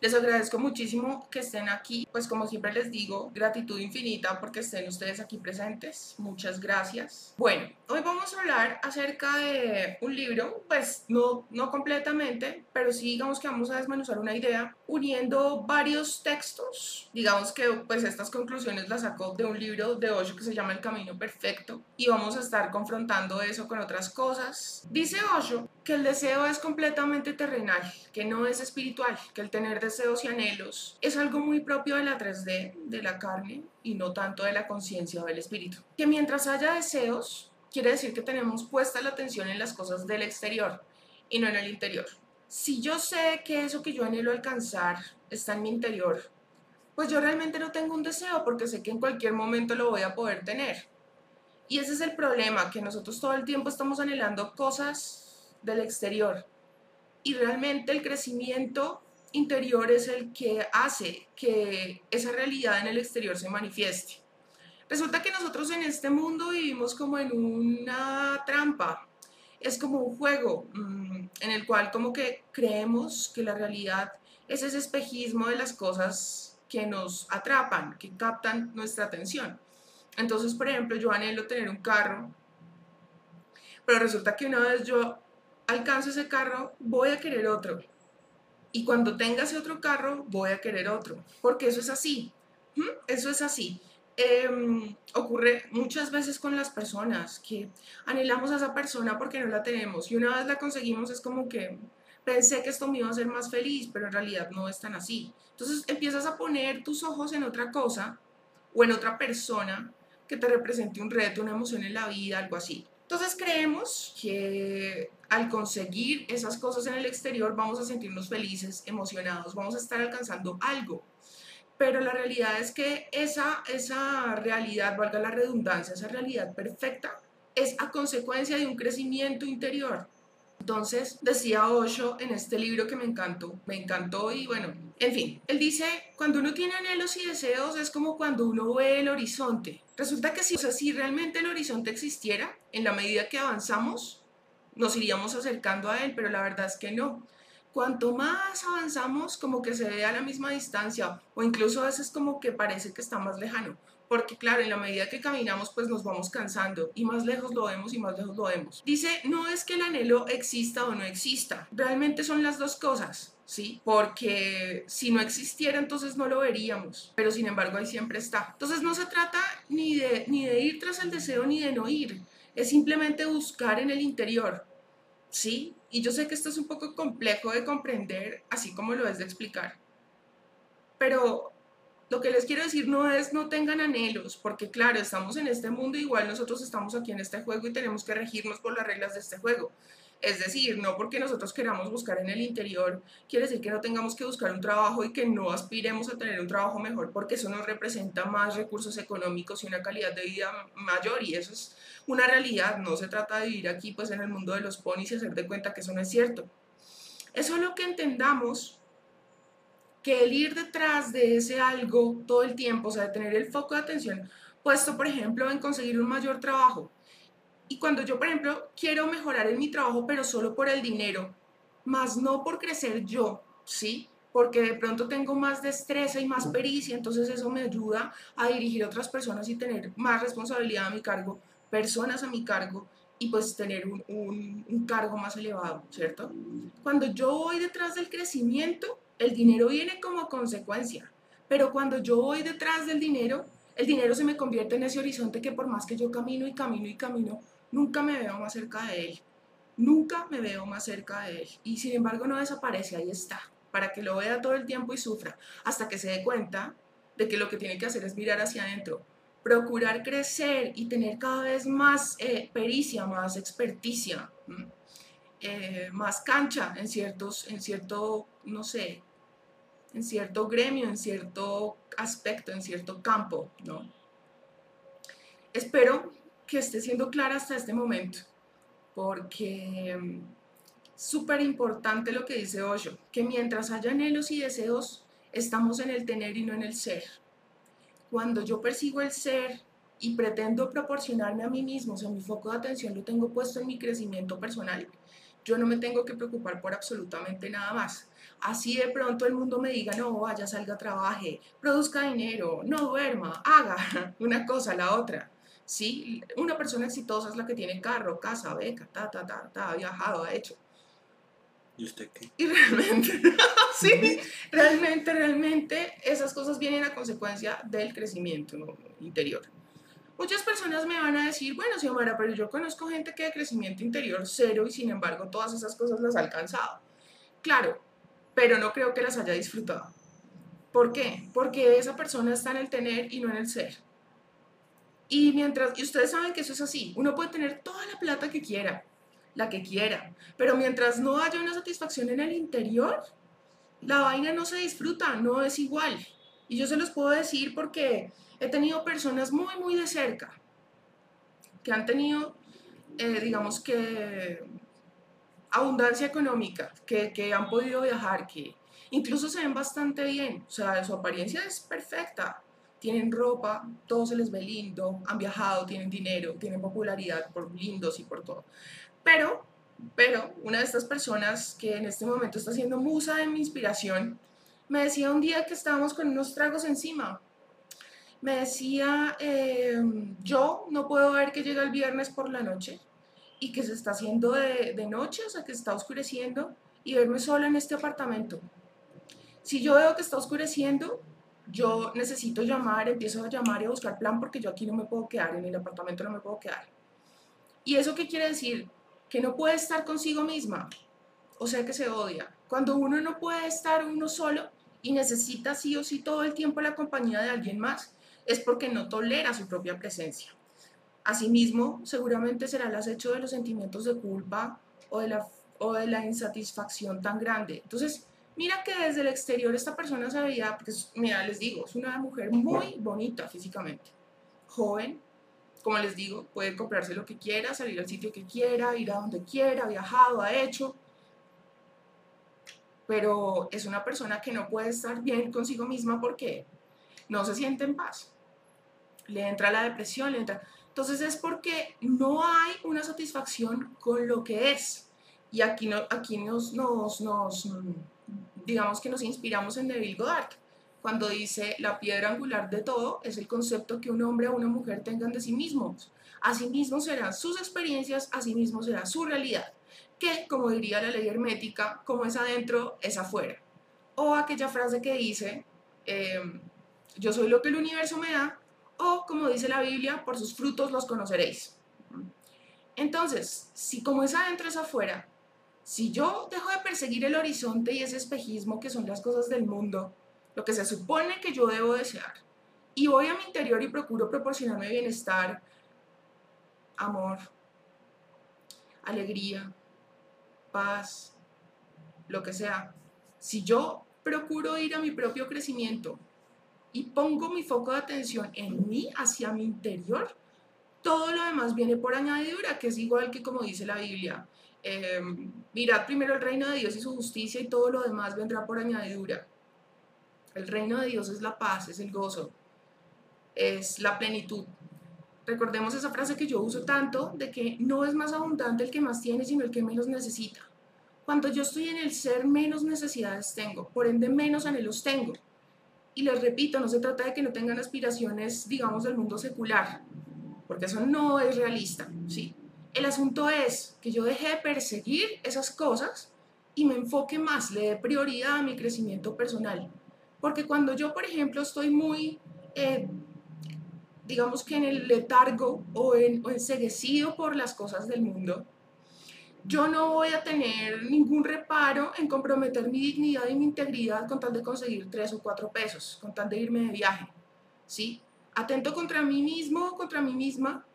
Les agradezco muchísimo que estén aquí, pues como siempre les digo, gratitud infinita porque estén ustedes aquí presentes. Muchas gracias. Bueno, hoy vamos a hablar acerca de un libro, pues no, no completamente, pero sí digamos que vamos a desmenuzar una idea uniendo varios textos. Digamos que pues estas conclusiones las sacó de un libro de Osho que se llama El Camino Perfecto y vamos a estar confrontando eso con otras cosas. Dice Osho que el deseo es completamente terrenal, que no es espiritual, que el tener deseos y anhelos es algo muy propio de la 3D, de la carne, y no tanto de la conciencia o del espíritu. Que mientras haya deseos, quiere decir que tenemos puesta la atención en las cosas del exterior y no en el interior. Si yo sé que eso que yo anhelo alcanzar está en mi interior, pues yo realmente no tengo un deseo porque sé que en cualquier momento lo voy a poder tener. Y ese es el problema, que nosotros todo el tiempo estamos anhelando cosas del exterior. Y realmente el crecimiento interior es el que hace que esa realidad en el exterior se manifieste. Resulta que nosotros en este mundo vivimos como en una trampa, es como un juego mm, en el cual como que creemos que la realidad es ese espejismo de las cosas que nos atrapan, que captan nuestra atención. Entonces, por ejemplo, yo anhelo tener un carro, pero resulta que una vez yo alcanzo ese carro, voy a querer otro y cuando tenga ese otro carro, voy a querer otro, porque eso es así, eso es así. Em, ocurre muchas veces con las personas que anhelamos a esa persona porque no la tenemos y una vez la conseguimos es como que pensé que esto me iba a hacer más feliz, pero en realidad no es tan así. Entonces empiezas a poner tus ojos en otra cosa o en otra persona que te represente un reto, una emoción en la vida, algo así. Entonces creemos que al conseguir esas cosas en el exterior vamos a sentirnos felices, emocionados, vamos a estar alcanzando algo. Pero la realidad es que esa, esa realidad, valga la redundancia, esa realidad perfecta, es a consecuencia de un crecimiento interior. Entonces, decía Osho en este libro que me encantó, me encantó y bueno, en fin, él dice, cuando uno tiene anhelos y deseos es como cuando uno ve el horizonte. Resulta que si, o sea, si realmente el horizonte existiera, en la medida que avanzamos, nos iríamos acercando a él, pero la verdad es que no. Cuanto más avanzamos, como que se ve a la misma distancia, o incluso a veces como que parece que está más lejano porque claro, en la medida que caminamos pues nos vamos cansando y más lejos lo vemos y más lejos lo vemos. Dice, no es que el anhelo exista o no exista, realmente son las dos cosas. ¿sí? Porque si no existiera, entonces no lo veríamos, pero sin embargo ahí siempre está. Entonces no se trata ni de, ni de ir tras el deseo ni de no ir, es simplemente buscar en el interior, ¿sí? Y yo sé que esto es un poco complejo de comprender, así como lo es de explicar, pero lo que les quiero decir no es no tengan anhelos, porque claro, estamos en este mundo, igual nosotros estamos aquí en este juego y tenemos que regirnos por las reglas de este juego. Es decir, no porque nosotros queramos buscar en el interior, quiere decir que no tengamos que buscar un trabajo y que no aspiremos a tener un trabajo mejor, porque eso nos representa más recursos económicos y una calidad de vida mayor, y eso es una realidad. No se trata de vivir aquí pues en el mundo de los ponis y hacer de cuenta que eso no es cierto. Es lo que entendamos que el ir detrás de ese algo todo el tiempo, o sea, tener el foco de atención puesto, por ejemplo, en conseguir un mayor trabajo. Y cuando yo, por ejemplo, quiero mejorar en mi trabajo, pero solo por el dinero, más no por crecer yo, ¿sí? Porque de pronto tengo más destreza y más pericia, entonces eso me ayuda a dirigir a otras personas y tener más responsabilidad a mi cargo, personas a mi cargo y pues tener un, un, un cargo más elevado, ¿cierto? Cuando yo voy detrás del crecimiento, el dinero viene como consecuencia, pero cuando yo voy detrás del dinero, el dinero se me convierte en ese horizonte que por más que yo camino y camino y camino, nunca me veo más cerca de él. Nunca me veo más cerca de él. Y sin embargo no desaparece, ahí está, para que lo vea todo el tiempo y sufra, hasta que se dé cuenta de que lo que tiene que hacer es mirar hacia adentro, procurar crecer y tener cada vez más eh, pericia, más experticia, eh, más cancha en ciertos, en cierto, no sé, en cierto gremio, en cierto aspecto, en cierto campo, ¿no? Espero que esté siendo clara hasta este momento, porque mm, súper importante lo que dice Osho, que mientras haya anhelos y deseos, estamos en el tener y no en el ser. Cuando yo persigo el ser y pretendo proporcionarme a mí mismo, o sea, mi foco de atención lo tengo puesto en mi crecimiento personal, yo no me tengo que preocupar por absolutamente nada más. Así de pronto el mundo me diga, no, vaya, salga, trabaje, produzca dinero, no duerma, haga una cosa, la otra. Sí, una persona exitosa es la que tiene carro, casa, beca, ta, ta, ta, ta, ha viajado, ha hecho. ¿Y usted qué? Y realmente, sí, realmente, realmente esas cosas vienen a consecuencia del crecimiento interior. Muchas personas me van a decir, bueno, Xiomara, pero yo conozco gente que de crecimiento interior cero y sin embargo todas esas cosas las ha alcanzado. Claro, pero no creo que las haya disfrutado. ¿Por qué? Porque esa persona está en el tener y no en el ser. Y mientras, y ustedes saben que eso es así, uno puede tener toda la plata que quiera, la que quiera, pero mientras no haya una satisfacción en el interior, la vaina no se disfruta, no es igual. Y yo se los puedo decir porque he tenido personas muy, muy de cerca que han tenido, eh, digamos que, abundancia económica, que, que han podido viajar, que incluso se ven bastante bien, o sea, su apariencia es perfecta, tienen ropa, todo se les ve lindo, han viajado, tienen dinero, tienen popularidad por lindos y por todo. Pero, pero, una de estas personas que en este momento está siendo musa de mi inspiración, me decía un día que estábamos con unos tragos encima me decía, em, yo no puedo ver que llega el viernes por la noche y que se está haciendo de, de, noche, o sea, que está oscureciendo, y verme sola en este apartamento. Si yo veo que está oscureciendo, yo necesito llamar, empiezo a llamar y a buscar plan porque yo aquí no me puedo quedar, en el apartamento no me puedo quedar. ¿Y eso qué quiere decir? Que no puede estar consigo misma, o sea que se odia. Cuando uno no puede estar uno solo y necesita sí o sí todo el tiempo la compañía de alguien más, es porque no tolera su propia presencia. Asimismo, seguramente será el acecho de los sentimientos de culpa o de la, o de la insatisfacción tan grande. Entonces, mira que desde el exterior esta persona se veía, porque, mira, les digo, es una mujer muy bonita físicamente, joven, como les digo, puede comprarse lo que quiera, salir al sitio que quiera, ir a donde quiera, ha viajado, ha hecho, pero es una persona que no puede estar bien consigo misma porque no se siente en paz le entra la depresión, le entra... Entonces es porque no hay una satisfacción con lo que es. Y aquí, no, aquí nos, nos, nos, digamos que nos inspiramos en Neville Goddard, cuando dice la piedra angular de todo es el concepto que un hombre o una mujer tengan de sí mismos. Asimismo serán sus experiencias, asimismo será su realidad, que, como diría la ley hermética, como es adentro, es afuera. O aquella frase que dice, em, yo soy lo que el universo me da, o como dice la Biblia, por sus frutos los conoceréis. Entonces, si como es adentro es afuera, si yo dejo de perseguir el horizonte y ese espejismo que son las cosas del mundo, lo que se supone que yo debo desear, y voy a mi interior y procuro proporcionarme bienestar, amor, alegría, paz, lo que sea, si yo procuro ir a mi propio crecimiento, y pongo mi foco de atención en mí, hacia mi interior, todo lo demás viene por añadidura, que es igual que como dice la Biblia. Eh, mirad primero el reino de Dios y su justicia y todo lo demás vendrá por añadidura. El reino de Dios es la paz, es el gozo, es la plenitud. Recordemos esa frase que yo uso tanto de que no es más abundante el que más tiene, sino el que menos necesita. Cuando yo estoy en el ser, menos necesidades tengo, por ende menos anhelos tengo. Y les repito, no se trata de que no tengan aspiraciones, digamos, del mundo secular, porque eso no es realista, ¿sí? El asunto es que yo deje de perseguir esas cosas y me enfoque más, le dé prioridad a mi crecimiento personal. Porque cuando yo, por ejemplo, estoy muy, eh, digamos que en el letargo o, en, o enseguecido por las cosas del mundo, yo no voy a tener ningún reparo en comprometer mi dignidad y mi integridad con tal de conseguir tres o cuatro pesos, con tal de irme de viaje, ¿sí? Atento contra mí mismo, contra mí misma,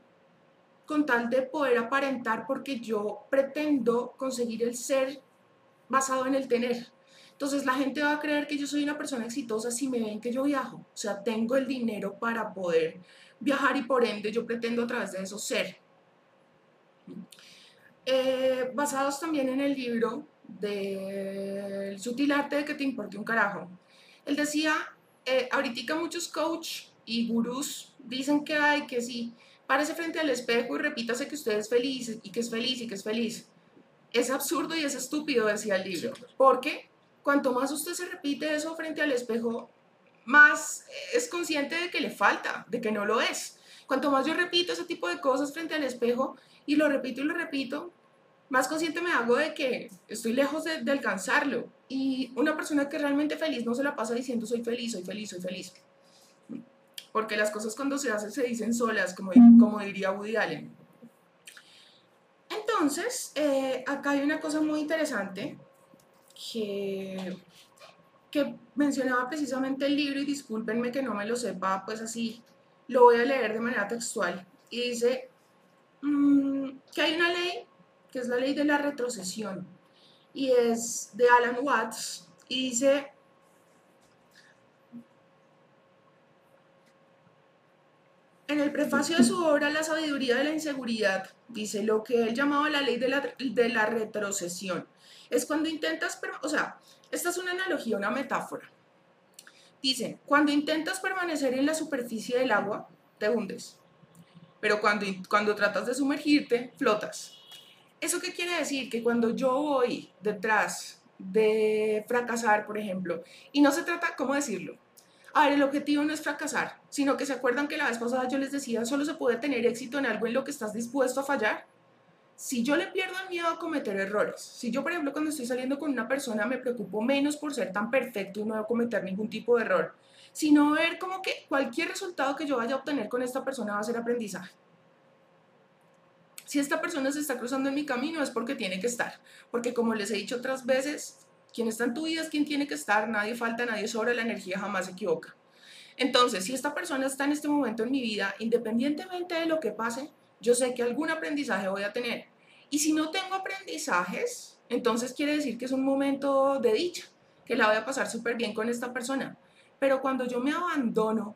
con tal de poder aparentar porque yo pretendo conseguir el ser basado en el tener. Entonces la gente va a creer que yo soy una persona exitosa si me ven que yo viajo. O sea, tengo el dinero para poder viajar y por ende yo pretendo a través de eso ser. Eh, basados también en el libro del sutil arte de que te importe un carajo. Él decía, eh, ahorita muchos coach y gurús dicen que hay que sí, párese frente al espejo y repítase que usted es feliz y que es feliz y que es feliz. Es absurdo y es estúpido, decía el libro. ¿Por qué? cuanto más usted se repite eso frente al espejo, más es consciente de que le falta, de que no lo es. Cuanto más yo repito ese tipo de cosas frente al espejo y lo repito y lo repito, más consciente me hago de que estoy lejos de, de alcanzarlo. Y una persona que es realmente feliz no se la pasa diciendo soy feliz, soy feliz, soy feliz. Porque las cosas cuando se hacen se dicen solas, como, como diría Woody Allen. Entonces, eh, acá hay una cosa muy interesante que, que mencionaba precisamente el libro y discúlpenme que no me lo sepa, pues así lo voy a leer de manera textual. Y dice mm, que hay una ley, que es la ley de la retrocesión, y es de Alan Watts, y dice En el prefacio de su obra La sabiduría de la inseguridad, dice lo que él llamaba la ley de la, de la retrocesión. Es cuando intentas, o sea, esta es una analogía, una metáfora. Dice, cuando intentas permanecer en la superficie del agua, te hundes. Pero cuando, cuando tratas de sumergirte, flotas. ¿Eso qué quiere decir? Que cuando yo voy detrás de fracasar, por ejemplo, y no se trata, ¿cómo decirlo? A ver, el objetivo no es fracasar, sino que se acuerdan que la vez pasada yo les decía, solo se puede tener éxito en algo en lo que estás dispuesto a fallar. Si yo le pierdo el miedo a cometer errores, si yo, por ejemplo, cuando estoy saliendo con una persona me preocupo menos por ser tan perfecto y no cometer ningún tipo de error, sino ver como que cualquier resultado que yo vaya a obtener con esta persona va a ser aprendizaje. Si esta persona se está cruzando en mi camino es porque tiene que estar, porque como les he dicho otras veces, quien está en tu vida es quien tiene que estar, nadie falta, nadie sobra, la energía jamás se equivoca. Entonces, si esta persona está en este momento en mi vida, independientemente de lo que pase, yo sé que algún aprendizaje voy a tener. Y si no tengo aprendizajes, entonces quiere decir que es un momento de dicha, que la voy a pasar súper bien con esta persona. Pero cuando yo me abandono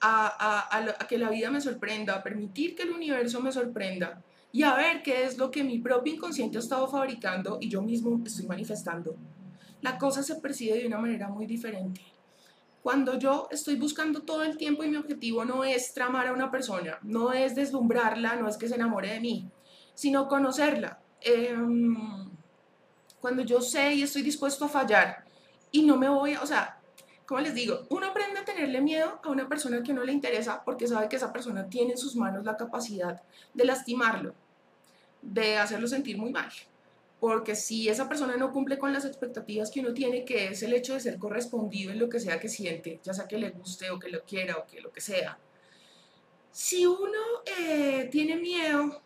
a, a, que la vida me sorprenda, a permitir que el universo me sorprenda, y a ver qué es lo que mi propio inconsciente ha estado fabricando y yo mismo estoy manifestando. La cosa se percibe de una manera muy diferente. Cuando yo estoy buscando todo el tiempo y mi objetivo no es tramar a una persona, no es deslumbrarla, no es que se enamore de mí, sino conocerla. Em, cuando yo sé y estoy dispuesto a fallar y no me voy, o sea, como les digo, uno aprende a tenerle miedo a una persona que no le interesa porque sabe que esa persona tiene en sus manos la capacidad de lastimarlo de hacerlo sentir muy mal. Porque si esa persona no cumple con las expectativas que uno tiene, que es el hecho de ser correspondido en lo que sea que siente, ya sea que le guste o que lo quiera o que lo que sea, si uno eh, tiene miedo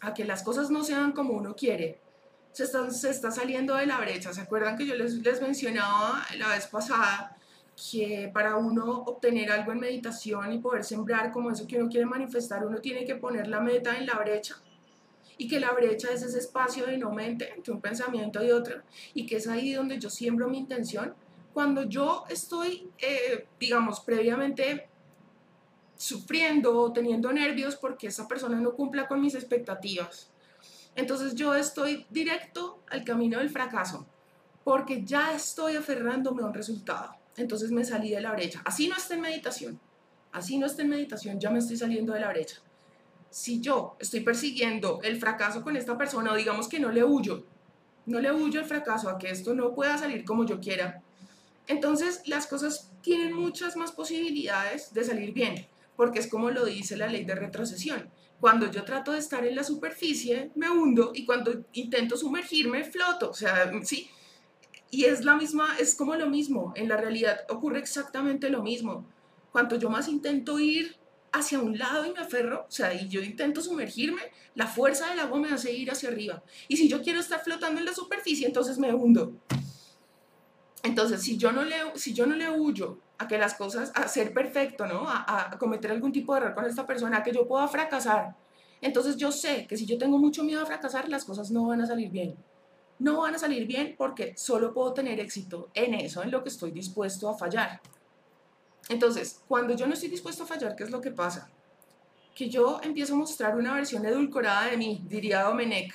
a que las cosas no sean como uno quiere, se está, se está saliendo de la brecha. ¿Se acuerdan que yo les, les mencionaba la vez pasada que para uno obtener algo en meditación y poder sembrar como eso que uno quiere manifestar, uno tiene que poner la meta en la brecha? Y que la brecha es ese espacio de no mente entre un pensamiento y otro y que es ahí donde yo siembro mi intención. Cuando yo estoy, eh, digamos, previamente sufriendo o teniendo nervios porque esa persona no cumpla con mis expectativas, entonces yo estoy directo al camino del fracaso porque ya estoy aferrándome a un resultado. Entonces me salí de la brecha. Así no está en meditación. Así no está en meditación, ya me estoy saliendo de la brecha si yo estoy persiguiendo el fracaso con esta persona, o digamos que no le huyo, no le huyo al fracaso, a que esto no pueda salir como yo quiera, entonces las cosas tienen muchas más posibilidades de salir bien, porque es como lo dice la ley de retrocesión. Cuando yo trato de estar en la superficie, me hundo y cuando intento sumergirme, floto. O sea, sí. Y es la misma, es como lo mismo. En la realidad ocurre exactamente lo mismo. Cuanto yo más intento ir hacia un lado y me aferro, o sea, y yo intento sumergirme, la fuerza del agua me hace ir hacia arriba. Y si yo quiero estar flotando en la superficie, entonces me hundo. Entonces, si yo no le, si yo no le huyo a que las cosas, a ser perfecto, ¿no? A, a cometer algún tipo de error con esta persona, a que yo pueda fracasar, entonces yo sé que si yo tengo mucho miedo a fracasar, las cosas no van a salir bien. No van a salir bien porque solo puedo tener éxito en eso, en lo que estoy dispuesto a fallar. Entonces, cuando yo no estoy dispuesto a fallar, ¿qué es lo que pasa? Que yo empiezo a mostrar una versión edulcorada de mí, diría Domenech.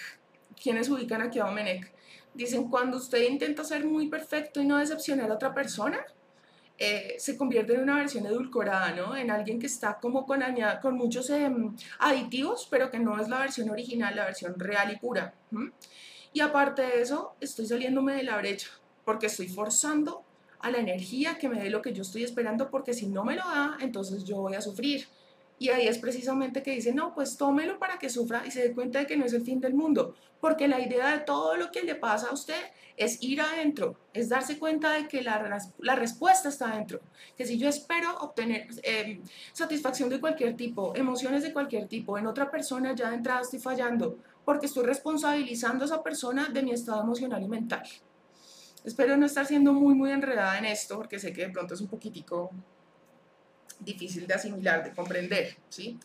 ¿Quiénes ubican aquí a Domenech? Dicen, cuando usted intenta ser muy perfecto y no decepcionar a otra persona, eh, se convierte en una versión edulcorada, ¿no? En alguien que está como con, muchos em, aditivos, pero que no es la versión original, la versión real y pura. Y aparte de eso, estoy saliéndome de la brecha, porque estoy forzando a la energía que me dé lo que yo estoy esperando, porque si no me lo da, entonces yo voy a sufrir. Y ahí es precisamente que dice, no, pues tómelo para que sufra y se dé cuenta de que no es el fin del mundo, porque la idea de todo lo que le pasa a usted es ir adentro, es darse cuenta de que la, la respuesta está adentro, que si yo espero obtener eh, satisfacción de cualquier tipo, emociones de cualquier tipo, en otra persona ya de entrada estoy fallando, porque estoy responsabilizando a esa persona de mi estado emocional y mental. Espero no estar siendo muy, muy enredada en esto, porque sé que de pronto es un poquitico difícil de asimilar, de comprender, ¿sí?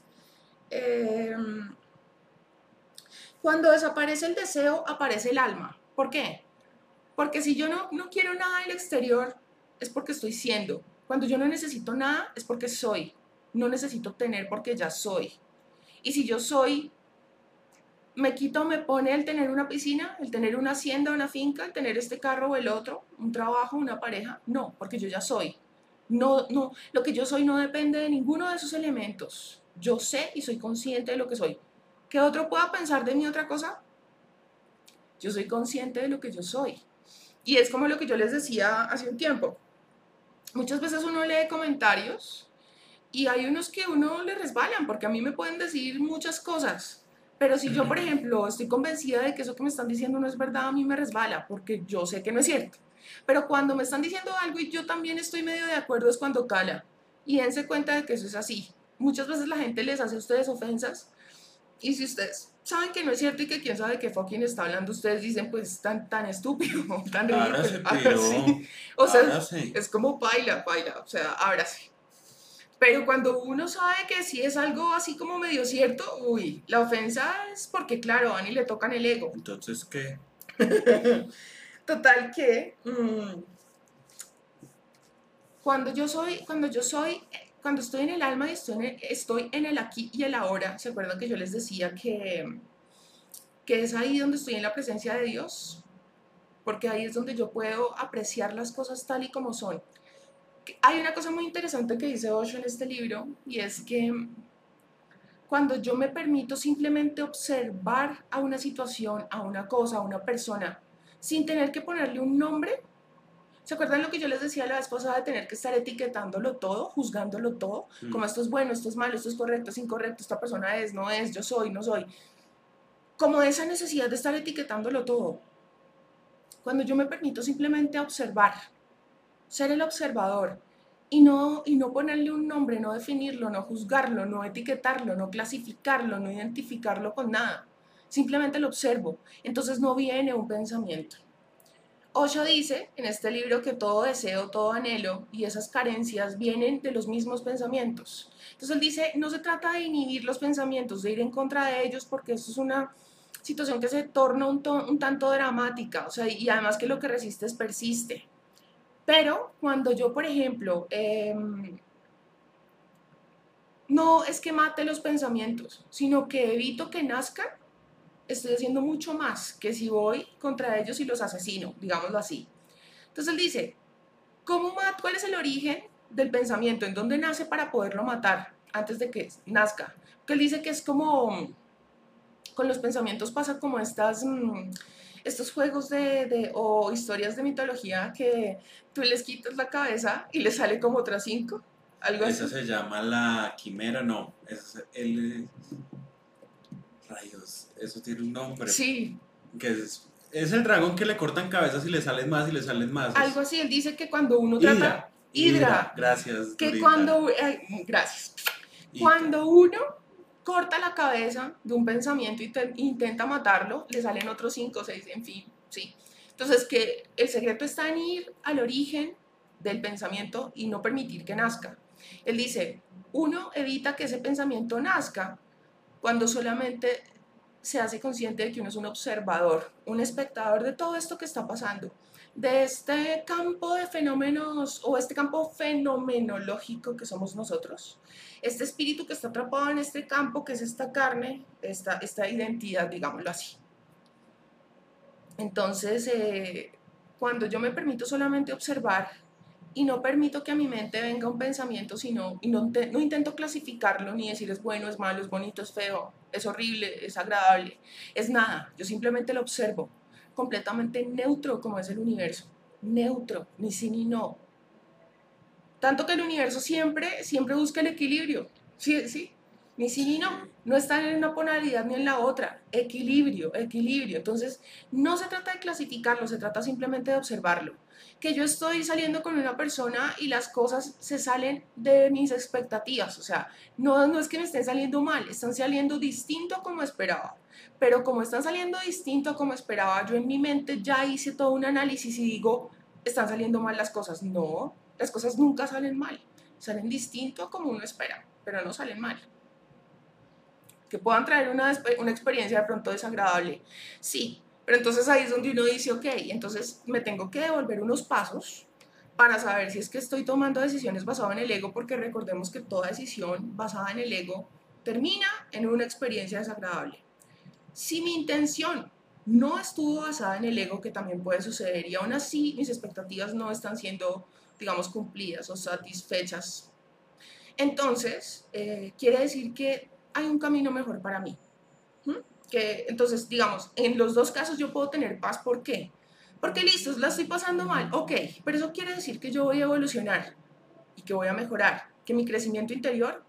Em, cuando desaparece el deseo, aparece el alma. ¿Por qué? Porque si yo no, no quiero nada del exterior, es porque estoy siendo. Cuando yo no necesito nada, es porque soy. No necesito tener porque ya soy. Y si yo soy, me quito, me pone el tener una piscina, el tener una hacienda, una finca, el tener este carro o el otro, un trabajo, una pareja. No, porque yo ya soy. No, no, lo que yo soy no depende de ninguno de esos elementos. Yo sé y soy consciente de lo que soy. ¿Qué otro pueda pensar de mí otra cosa? Yo soy consciente de lo que yo soy. Y es como lo que yo les decía hace un tiempo. Muchas veces uno lee comentarios y hay unos que uno le resbalan porque a mí me pueden decir muchas cosas. Pero si yo, por ejemplo, estoy convencida de que eso que me están diciendo no es verdad, a mí me resbala porque yo sé que no es cierto. Pero cuando me están diciendo algo y yo también estoy medio de acuerdo es cuando cala. Y dense cuenta de que eso es así. Muchas veces la gente les hace a ustedes ofensas y si ustedes saben que no es cierto y que quién sabe qué fucking está hablando, ustedes dicen pues tan, tan estúpido, tan ridículo. O sea, es como baila, baila, o sea, sí. Pero cuando uno sabe que sí es algo así como medio cierto, uy, la ofensa es porque, claro, a Ani le tocan el ego. Entonces, ¿qué? Total que mm, cuando yo soy, cuando yo soy, cuando estoy en el alma y estoy en el, estoy en el aquí y el ahora, ¿se acuerdan que yo les decía que, que es ahí donde estoy en la presencia de Dios? Porque ahí es donde yo puedo apreciar las cosas tal y como son. Hay una cosa muy interesante que dice Osho en este libro y es que cuando yo me permito simplemente observar a una situación, a una cosa, a una persona, sin tener que ponerle un nombre. ¿Se acuerdan lo que yo les decía la vez pasada de tener que estar etiquetándolo todo, juzgándolo todo? Mm. Como esto es bueno, esto es malo, esto es correcto, es incorrecto, esta persona es, no es, yo soy, no soy. Como esa necesidad de estar etiquetándolo todo. Cuando yo me permito simplemente observar, ser el observador y no, y no ponerle un nombre, no definirlo, no juzgarlo, no etiquetarlo, no clasificarlo, no identificarlo con nada simplemente lo observo. Entonces no viene un pensamiento. Osho dice en este libro que todo deseo, todo anhelo y esas carencias vienen de los mismos pensamientos. Entonces él dice, no se trata de inhibir los pensamientos, de ir en contra de ellos, porque eso es una situación que se torna un, tanto dramática, o sea, y además que lo que resistes persiste. Pero cuando yo, por ejemplo, em, no es que mate los pensamientos, sino que evito que nazcan, estoy haciendo mucho más que si voy contra ellos y los asesino, digámoslo así. Entonces él dice, ¿cómo ¿cuál es el origen del pensamiento? ¿En dónde nace para poderlo matar antes de que nazca? Porque él dice que es como, con los pensamientos pasa como estas, mm, estos juegos de, o historias de mitología que tú les quitas la cabeza y le sale como otras cinco. Algo Esa se llama la quimera, no. Es el, Rayos, eso tiene un nombre. Sí. Que es, es el dragón que le cortan cabezas y le salen más y le salen más. Algo así, él dice que cuando uno trata... Hidra. Gracias. Que cuando... gracias. Cuando uno corta la cabeza de un pensamiento y intenta matarlo, le salen otros cinco o seis, en fin, sí. Entonces, que el secreto está en ir al origen del pensamiento y no permitir que nazca. Él dice, uno evita que ese pensamiento nazca cuando solamente se hace consciente de que uno es un observador, un espectador de todo esto que está pasando, de este campo de fenómenos o este campo fenomenológico que somos nosotros, este espíritu que está atrapado en este campo que es esta carne, esta, esta identidad, digámoslo así. Entonces, eh, cuando yo me permito solamente observar y no permito que a mi mente venga un pensamiento, sino, y no, no intento clasificarlo ni decir es bueno, es malo, es bonito, es feo, es horrible, es agradable, es nada, yo simplemente lo observo. Completamente neutro como es el universo. Neutro, ni sí ni no. Tanto que el universo siempre, siempre busca el equilibrio. Sí, sí, ni sí ni no. No están en una polaridad ni en la otra. Equilibrio, equilibrio. Entonces, no se trata de clasificarlo, se trata simplemente de observarlo. Que yo estoy saliendo con una persona y las cosas se salen de mis expectativas. O sea, no, no es que me estén saliendo mal, están saliendo distinto como esperaba. Pero como están saliendo distinto como esperaba, yo en mi mente ya hice todo un análisis y digo, están saliendo mal las cosas. No, las cosas nunca salen mal. Salen distinto como uno espera, pero no salen mal que puedan traer una, una experiencia de pronto desagradable. Sí, pero entonces ahí es donde uno dice, ok, entonces me tengo que devolver unos pasos para saber si es que estoy tomando decisiones basadas en el ego, porque recordemos que toda decisión basada en el ego termina en una experiencia desagradable. Si mi intención no estuvo basada en el ego, que también puede suceder, y aún así mis expectativas no están siendo, digamos, cumplidas o satisfechas, entonces eh, quiere decir que hay un camino mejor para mí. Que, entonces, digamos, en los dos casos yo puedo tener paz. ¿Por qué? Porque listo, la estoy pasando mal. Ok, pero eso quiere decir que yo voy a evolucionar y que voy a mejorar, que mi crecimiento interior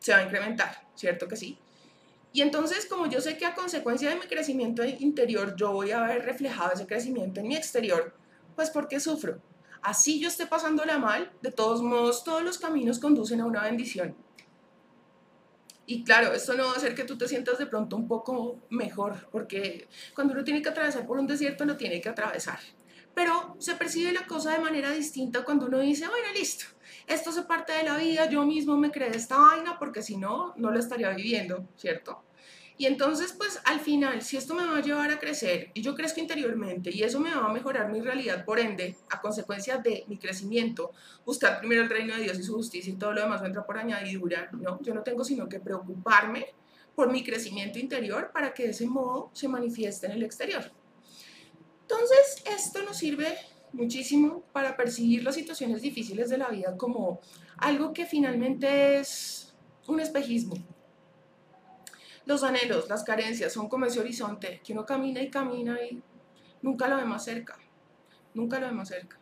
se va a incrementar, ¿cierto que sí? Y entonces, como yo sé que a consecuencia de mi crecimiento interior yo voy a ver reflejado ese crecimiento en mi exterior, pues ¿por qué sufro? Así yo esté pasándola mal, de todos modos, todos los caminos conducen a una bendición. Y claro, esto no va a hacer que tú te sientas de pronto un poco mejor, porque cuando uno tiene que atravesar por un desierto, lo tiene que atravesar. Pero se percibe la cosa de manera distinta cuando uno dice, bueno, listo, esto es parte de la vida, yo mismo me creé esta vaina, porque si no, no lo estaría viviendo, ¿cierto? Y entonces, pues al final, si esto me va a llevar a crecer y yo crezco interiormente y eso me va a mejorar mi realidad, por ende, a consecuencia de mi crecimiento, buscar primero el reino de Dios y su justicia y todo lo demás entra por añadidura, ¿no? Yo no tengo sino que preocuparme por mi crecimiento interior para que de ese modo se manifieste en el exterior. Entonces, esto nos sirve muchísimo para percibir las situaciones difíciles de la vida como algo que finalmente es un espejismo, los anhelos, las carencias son como ese horizonte que uno camina y camina y nunca lo ve más cerca, nunca lo ve más cerca.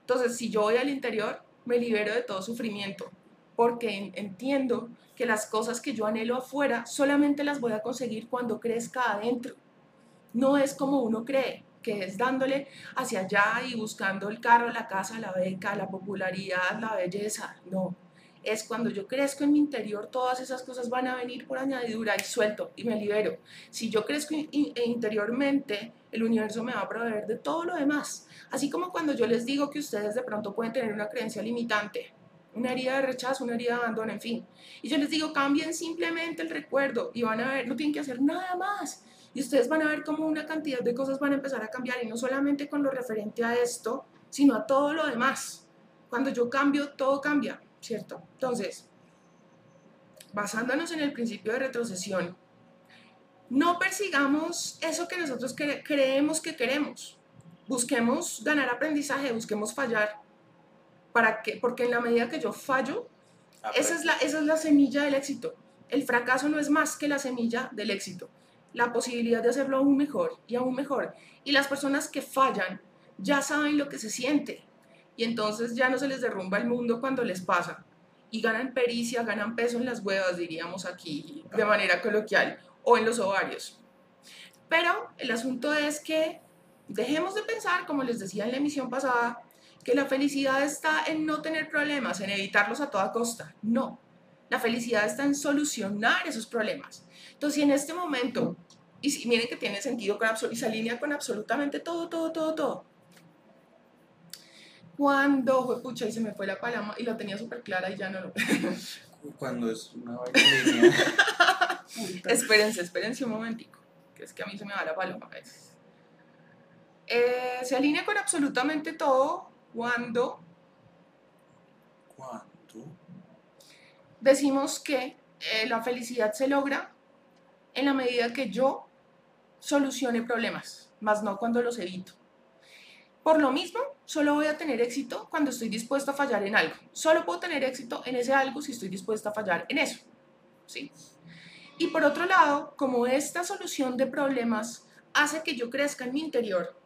Entonces, si yo voy al interior, me libero de todo sufrimiento, porque entiendo que las cosas que yo anhelo afuera solamente las voy a conseguir cuando crezca adentro. No es como uno cree, que es dándole hacia allá y buscando el carro, la casa, la beca, la popularidad, la belleza. No, es cuando yo crezco en mi interior, todas esas cosas van a venir por añadidura y suelto y me libero. Si yo crezco interiormente, el universo me va a proveer de todo lo demás. Así como cuando yo les digo que ustedes de pronto pueden tener una creencia limitante, una herida de rechazo, una herida de abandono, en fin. Y yo les digo, cambien simplemente el recuerdo y van a ver, no tienen que hacer nada más. Y ustedes van a ver cómo una cantidad de cosas van a empezar a cambiar y no solamente con lo referente a esto, sino a todo lo demás. Cuando yo cambio, todo cambia. ¿cierto? Entonces, basándonos en el principio de retrocesión, no persigamos eso que nosotros creemos que queremos. Busquemos ganar aprendizaje, busquemos fallar. ¿Para qué? Porque en la medida que yo fallo, esa es, la, esa es la semilla del éxito. El fracaso no es más que la semilla del éxito. La posibilidad de hacerlo aún mejor y aún mejor. Y las personas que fallan ya saben lo que se siente y entonces ya no se les derrumba el mundo cuando les pasa. Y ganan pericia, ganan peso en las huevas, diríamos aquí de manera coloquial, o en los ovarios. Pero el asunto es que dejemos de pensar, como les decía en la emisión pasada, que la felicidad está en no tener problemas, en evitarlos a toda costa. No, la felicidad está en solucionar esos problemas. Entonces, si en este momento, y si, miren que tiene sentido y se alinea con absolutamente todo, todo, todo, todo, cuando fue pucha y se me fue la paloma y la tenía súper clara y ya no lo. Cuando es una vaina espérense, espérense un momentico, que es que a mí se me va la paloma a veces. Eh, se alinea con absolutamente todo cuando. ¿Cuándo? Decimos que eh, la felicidad se logra en la medida que yo solucione problemas, más no cuando los evito. Por lo mismo, solo voy a tener éxito cuando estoy dispuesto a fallar en algo. Solo puedo tener éxito en ese algo si estoy dispuesto a fallar en eso. ¿sí? Y por otro lado, como esta solución de problemas hace que yo crezca en mi interior,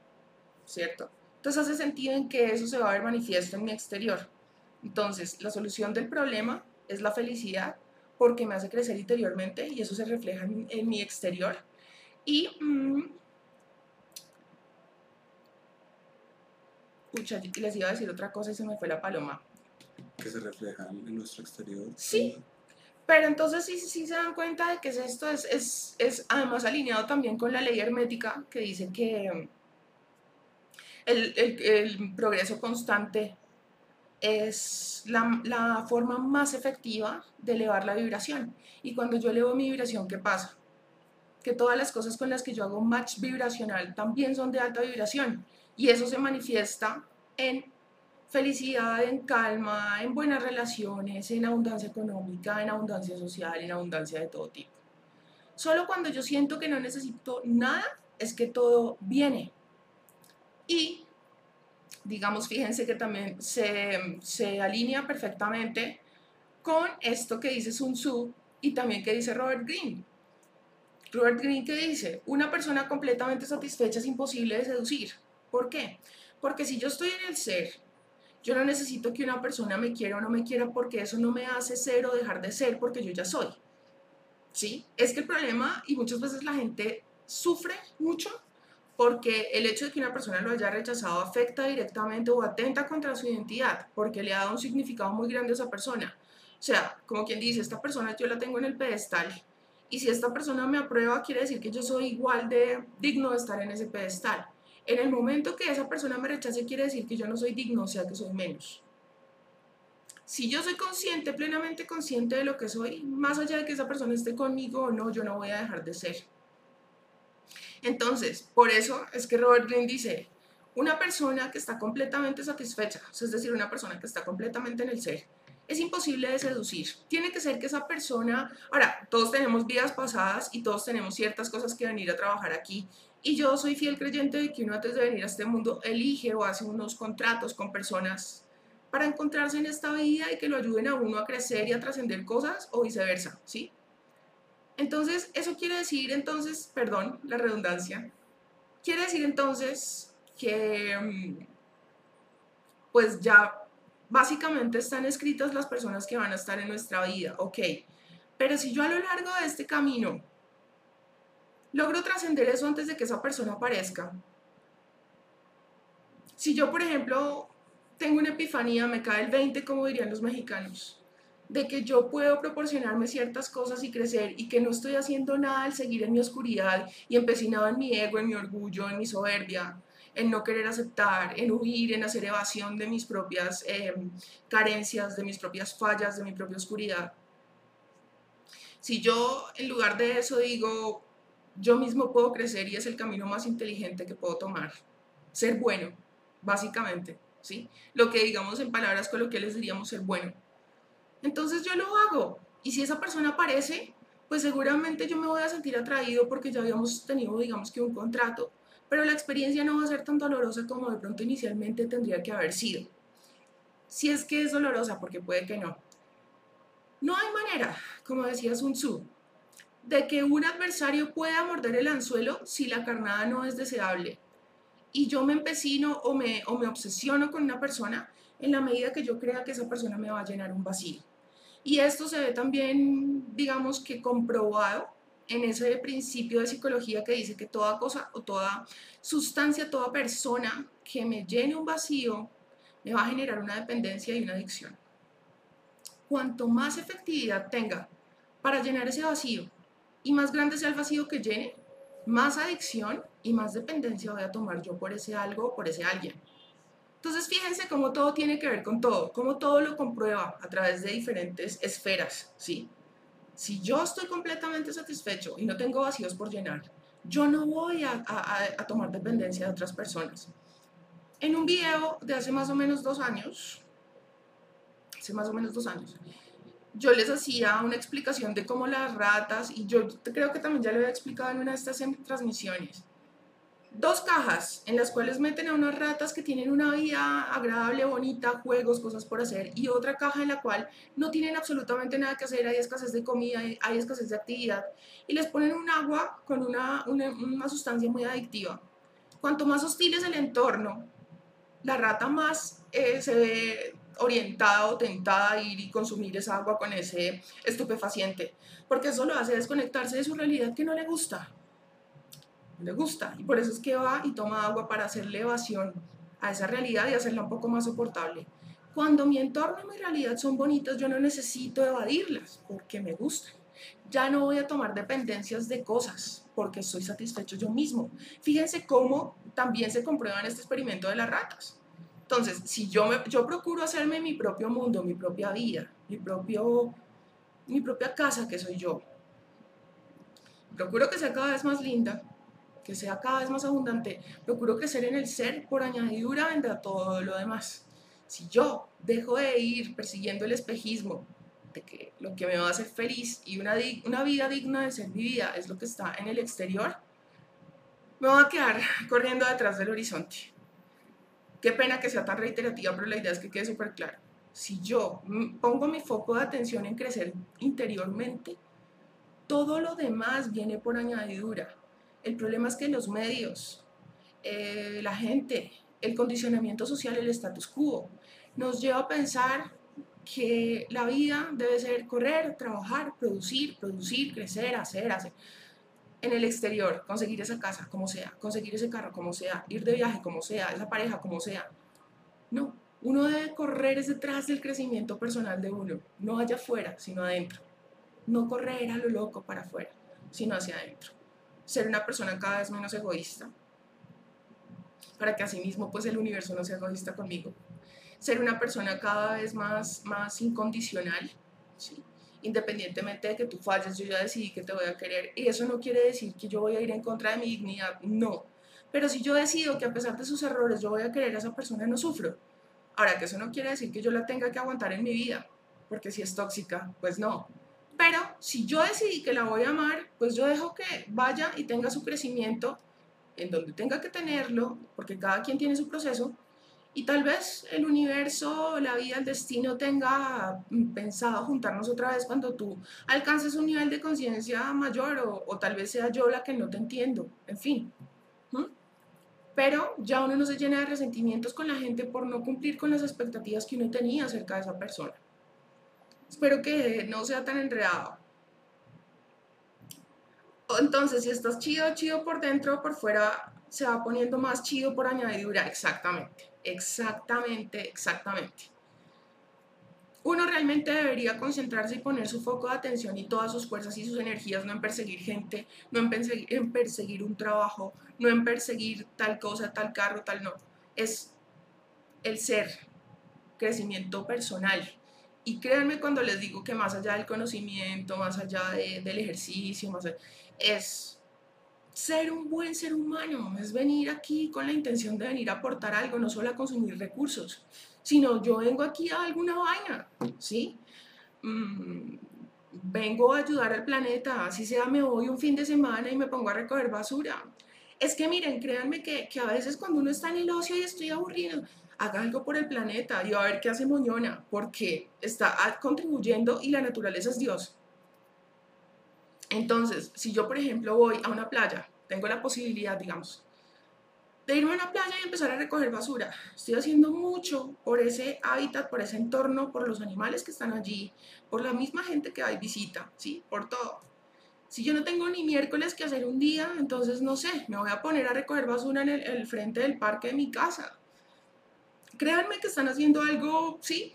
¿cierto? Entonces hace sentido en que eso se va a ver manifiesto en mi exterior. Entonces, la solución del problema es la felicidad porque me hace crecer interiormente y eso se refleja en, mi exterior. Y... Mm, les iba a decir otra cosa y se me fue la paloma. Que se refleja en nuestro exterior. Sí, pero entonces sí, sí se dan cuenta de que esto es, es, es además alineado también con la ley hermética que dice que el, el, el progreso constante es la, la, forma más efectiva de elevar la vibración. Y cuando yo elevo mi vibración, ¿qué pasa? Que todas las cosas con las que yo hago match vibracional también son de alta vibración. Y eso se manifiesta en felicidad, en calma, en buenas relaciones, en abundancia económica, en abundancia social, en abundancia de todo tipo. Solo cuando yo siento que no necesito nada es que todo viene. Y digamos, fíjense que también se, se alinea perfectamente con esto que dice Sun Tzu y también que dice Robert Greene. Robert Greene que dice, una persona completamente satisfecha es imposible de seducir. ¿Por qué? Porque si yo estoy en el ser, yo no necesito que una persona me quiera o no me quiera porque eso no me hace ser o dejar de ser porque yo ya soy. ¿Sí? Es que el problema, y muchas veces la gente sufre mucho porque el hecho de que una persona lo haya rechazado afecta directamente o atenta contra su identidad, porque le ha dado un significado muy grande a esa persona. O sea, como quien dice, esta persona yo la tengo en el pedestal, y si esta persona me aprueba, quiere decir que yo soy igual de digno de estar en ese pedestal. En el momento que esa persona me rechace, quiere decir que yo no soy digno, o sea, que soy menos. Si yo soy consciente, plenamente consciente de lo que soy, más allá de que esa persona esté conmigo o no, yo no voy a dejar de ser. Entonces, por eso es que Robert Greene dice, una persona que está completamente satisfecha, es decir, una persona que está completamente en el ser, es imposible de seducir. Tiene que ser que esa persona, ahora, todos tenemos vidas pasadas y todos tenemos ciertas cosas que venir a trabajar aquí. Y yo soy fiel creyente de que uno antes de venir a este mundo elige o hace unos contratos con personas para encontrarse en esta vida y que lo ayuden a uno a crecer y a trascender cosas o viceversa, ¿sí? Entonces, eso quiere decir entonces, perdón, la redundancia, quiere decir entonces que mm, pues ya básicamente están escritas las personas que van a estar en nuestra vida, ok. Pero si yo a lo largo de este camino logro trascender eso antes de que esa persona aparezca, si yo, por ejemplo, tengo una epifanía, me cae el 20, como dirían los mexicanos, de que yo puedo proporcionarme ciertas cosas y crecer y que no estoy haciendo nada al seguir en mi oscuridad y empecinado en mi ego, en mi orgullo, en mi soberbia, en no querer aceptar, en huir, en hacer evasión de mis propias em, carencias, de mis propias fallas, de mi propia oscuridad. Si yo en lugar de eso digo, yo mismo puedo crecer y es el camino más inteligente que puedo tomar, ser bueno, básicamente, ¿sí? Lo que digamos en palabras coloquiales diríamos ser bueno entonces yo lo hago. Y si esa persona aparece, pues seguramente yo me voy a sentir atraído porque ya habíamos tenido, digamos que un contrato, pero la experiencia no va a ser tan dolorosa como de pronto inicialmente tendría que haber sido. Si es que es dolorosa, porque puede que no. No hay manera, como decía Sun Tzu, de que un adversario pueda morder el anzuelo si la carnada no es deseable. Y yo me empecino o me, o me obsesiono con una persona en la medida que yo crea que esa persona me va a llenar un vacío. Y esto se ve también, digamos que comprobado en ese principio de psicología que dice que toda cosa o toda sustancia, toda persona que me llene un vacío, me va a generar una dependencia y una adicción. Cuanto más efectividad tenga para llenar ese vacío y más grande sea el vacío que llene, más adicción y más dependencia voy a tomar yo por ese algo o por ese alguien. Entonces fíjense cómo todo tiene que ver con todo, cómo todo lo comprueba a través de diferentes esferas, ¿sí? Si yo estoy completamente satisfecho y no tengo vacíos por llenar, yo no voy a, tomar dependencia de otras personas. En un video de hace más o menos dos años, hace más o menos dos años, yo les hacía una explicación de cómo las ratas, y yo creo que también ya lo había explicado en una de estas transmisiones, dos cajas en las cuales meten a unas ratas que tienen una vida agradable, bonita, juegos, cosas por hacer, y otra caja en la cual no tienen absolutamente nada que hacer, hay escasez de comida, hay escasez de actividad, y les ponen un agua con una, una, sustancia muy adictiva. Cuanto más hostil es el entorno, la rata más eh, se ve orientada o tentada a ir y consumir esa agua con ese estupefaciente, porque eso lo hace desconectarse de su realidad que no le gusta le gusta. Y por eso es que va y toma agua para hacerle evasión a esa realidad y hacerla un poco más soportable. Cuando mi entorno y mi realidad son bonitas, yo no necesito evadirlas porque me gustan. Ya no voy a tomar dependencias de cosas porque estoy satisfecho yo mismo. Fíjense cómo también se comprueba en este experimento de las ratas. Entonces, si yo, me, yo procuro hacerme mi propio mundo, mi propia vida, mi, propio, mi propia casa que soy yo, procuro que sea cada vez más linda, que sea cada vez más abundante, procuro crecer en el ser por añadidura vendrá todo lo demás. Si yo dejo de ir persiguiendo el espejismo de que lo que me va a hacer feliz y una, una vida digna de ser vivida es lo que está en el exterior, me voy a quedar corriendo detrás del horizonte. Qué pena que sea tan reiterativa, pero la idea es que quede súper claro. Si yo pongo mi foco de atención en crecer interiormente, todo lo demás viene por añadidura. El problema es que los medios, eh, la gente, el condicionamiento social, el status quo, nos lleva a pensar que la vida debe ser correr, trabajar, producir, producir, crecer, hacer, hacer. En el exterior, conseguir esa casa como sea, conseguir ese carro como sea, ir de viaje como sea, esa pareja como sea. No, uno debe correr detrás del crecimiento personal de uno, no allá afuera, sino adentro. No correr a lo loco para afuera, sino hacia adentro ser una persona cada vez menos egoísta, para que asimismo pues el universo no sea egoísta conmigo, ser una persona cada vez más, más incondicional, ¿sí? independientemente de que tú falles, yo ya decidí que te voy a querer, y eso no quiere decir que yo voy a ir en contra de mi dignidad, no, pero si yo decido que a pesar de sus errores yo voy a querer a esa persona, no sufro. Ahora, que eso no quiere decir que yo la tenga que aguantar en mi vida, porque si es tóxica, pues no, pero si yo decidí que la voy a amar, pues yo dejo que vaya y tenga su crecimiento en donde tenga que tenerlo, porque cada quien tiene su proceso, y tal vez el universo, la vida, el destino tenga pensado juntarnos otra vez cuando tú alcances un nivel de conciencia mayor o, tal vez sea yo la que no te entiendo, en fin. Pero ya uno no se llena de resentimientos con la gente por no cumplir con las expectativas que uno tenía acerca de esa persona. Espero que no sea tan enredado. Entonces, si estás chido, chido por dentro, por fuera se va poniendo más chido por añadidura. Exactamente, exactamente, exactamente. Uno realmente debería concentrarse y poner su foco de atención y todas sus fuerzas y sus energías, no en perseguir gente, no en perseguir, en perseguir un trabajo, no en perseguir tal cosa, tal carro, tal no. Es el ser, crecimiento personal, y créanme cuando les digo que más allá del conocimiento, más allá del ejercicio, más es ser un buen ser humano, es venir aquí con la intención de venir a aportar algo, no solo a consumir recursos, sino yo vengo aquí a alguna vaina, ¿sí? Mm, vengo a ayudar al planeta, así sea me voy un fin de semana y me pongo a recoger basura. Es que miren, créanme que, que a veces cuando uno está en el ocio y estoy aburrido, haga algo por el planeta y va a ver qué hace Moñona, porque está contribuyendo y la naturaleza es Dios. Entonces, si yo, por ejemplo, voy a una playa, tengo la posibilidad, digamos, de irme a una playa y empezar a recoger basura. Estoy haciendo mucho por ese hábitat, por ese entorno, por los animales que están allí, por la misma gente que va y visita, ¿sí? Por todo. Si yo no tengo ni miércoles que hacer un día, entonces no sé, me voy a poner a recoger basura en el frente del parque de mi casa créanme que están haciendo algo, sí,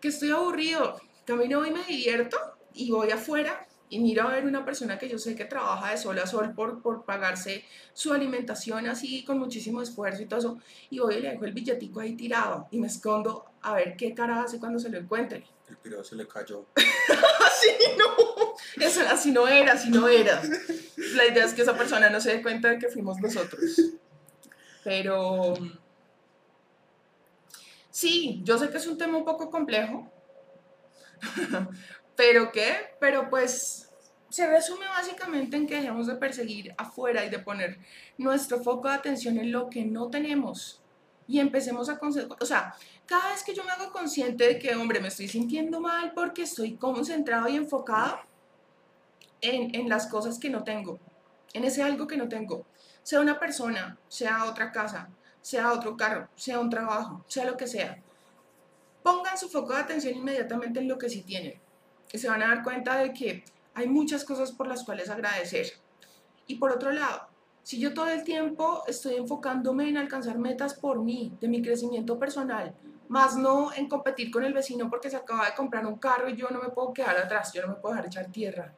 que estoy aburrido, camino y me divierto y voy afuera y miro a ver una persona que yo sé que trabaja de sol a sol por, por pagarse su alimentación así con muchísimo esfuerzo y todo eso, y voy y le dejo el billetico ahí tirado y me escondo a ver qué cara hace cuando se lo encuentre. El pirado se le cayó. así no, eso así no era, así no era. La idea es que esa persona no se dé cuenta de que fuimos nosotros. Pero Sí, yo sé que es un tema un poco complejo, pero ¿qué? Pero pues se resume básicamente en que dejemos de perseguir afuera y de poner nuestro foco de atención en lo que no tenemos y empecemos a o sea, cada vez que yo me hago consciente de que, hombre, me estoy sintiendo mal porque estoy concentrado y enfocado en, en las cosas que no tengo, en ese algo que no tengo, sea una persona, sea otra casa, sea otro carro, sea un trabajo, sea lo que sea, pongan su foco de atención inmediatamente en lo que sí tienen y se van a dar cuenta de que hay muchas cosas por las cuales agradecer. Y por otro lado, si yo todo el tiempo estoy enfocándome en alcanzar metas por mí, de mi crecimiento personal, más no en competir con el vecino porque se acaba de comprar un carro y yo no me puedo quedar atrás, yo no me puedo dejar echar tierra.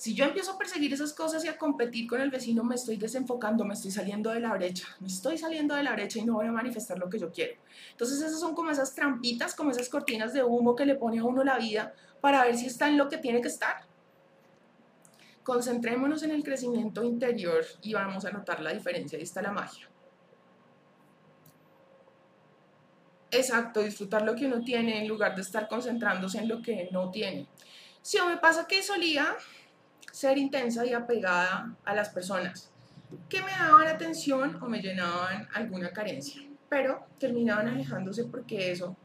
Si yo empiezo a perseguir esas cosas y a competir con el vecino, me estoy desenfocando, me estoy saliendo de la brecha, me estoy saliendo de la brecha y no voy a manifestar lo que yo quiero. Entonces esas son como esas trampitas, como esas cortinas de humo que le pone a uno la vida para ver si está en lo que tiene que estar. Concentrémonos en el crecimiento interior y vamos a notar la diferencia. Ahí está la magia. Exacto, disfrutar lo que uno tiene en lugar de estar concentrándose en lo que no tiene. Si o me pasa que solía ser intensa y apegada a las personas que me daban atención o me llenaban alguna carencia, pero terminaban alejándose porque eso,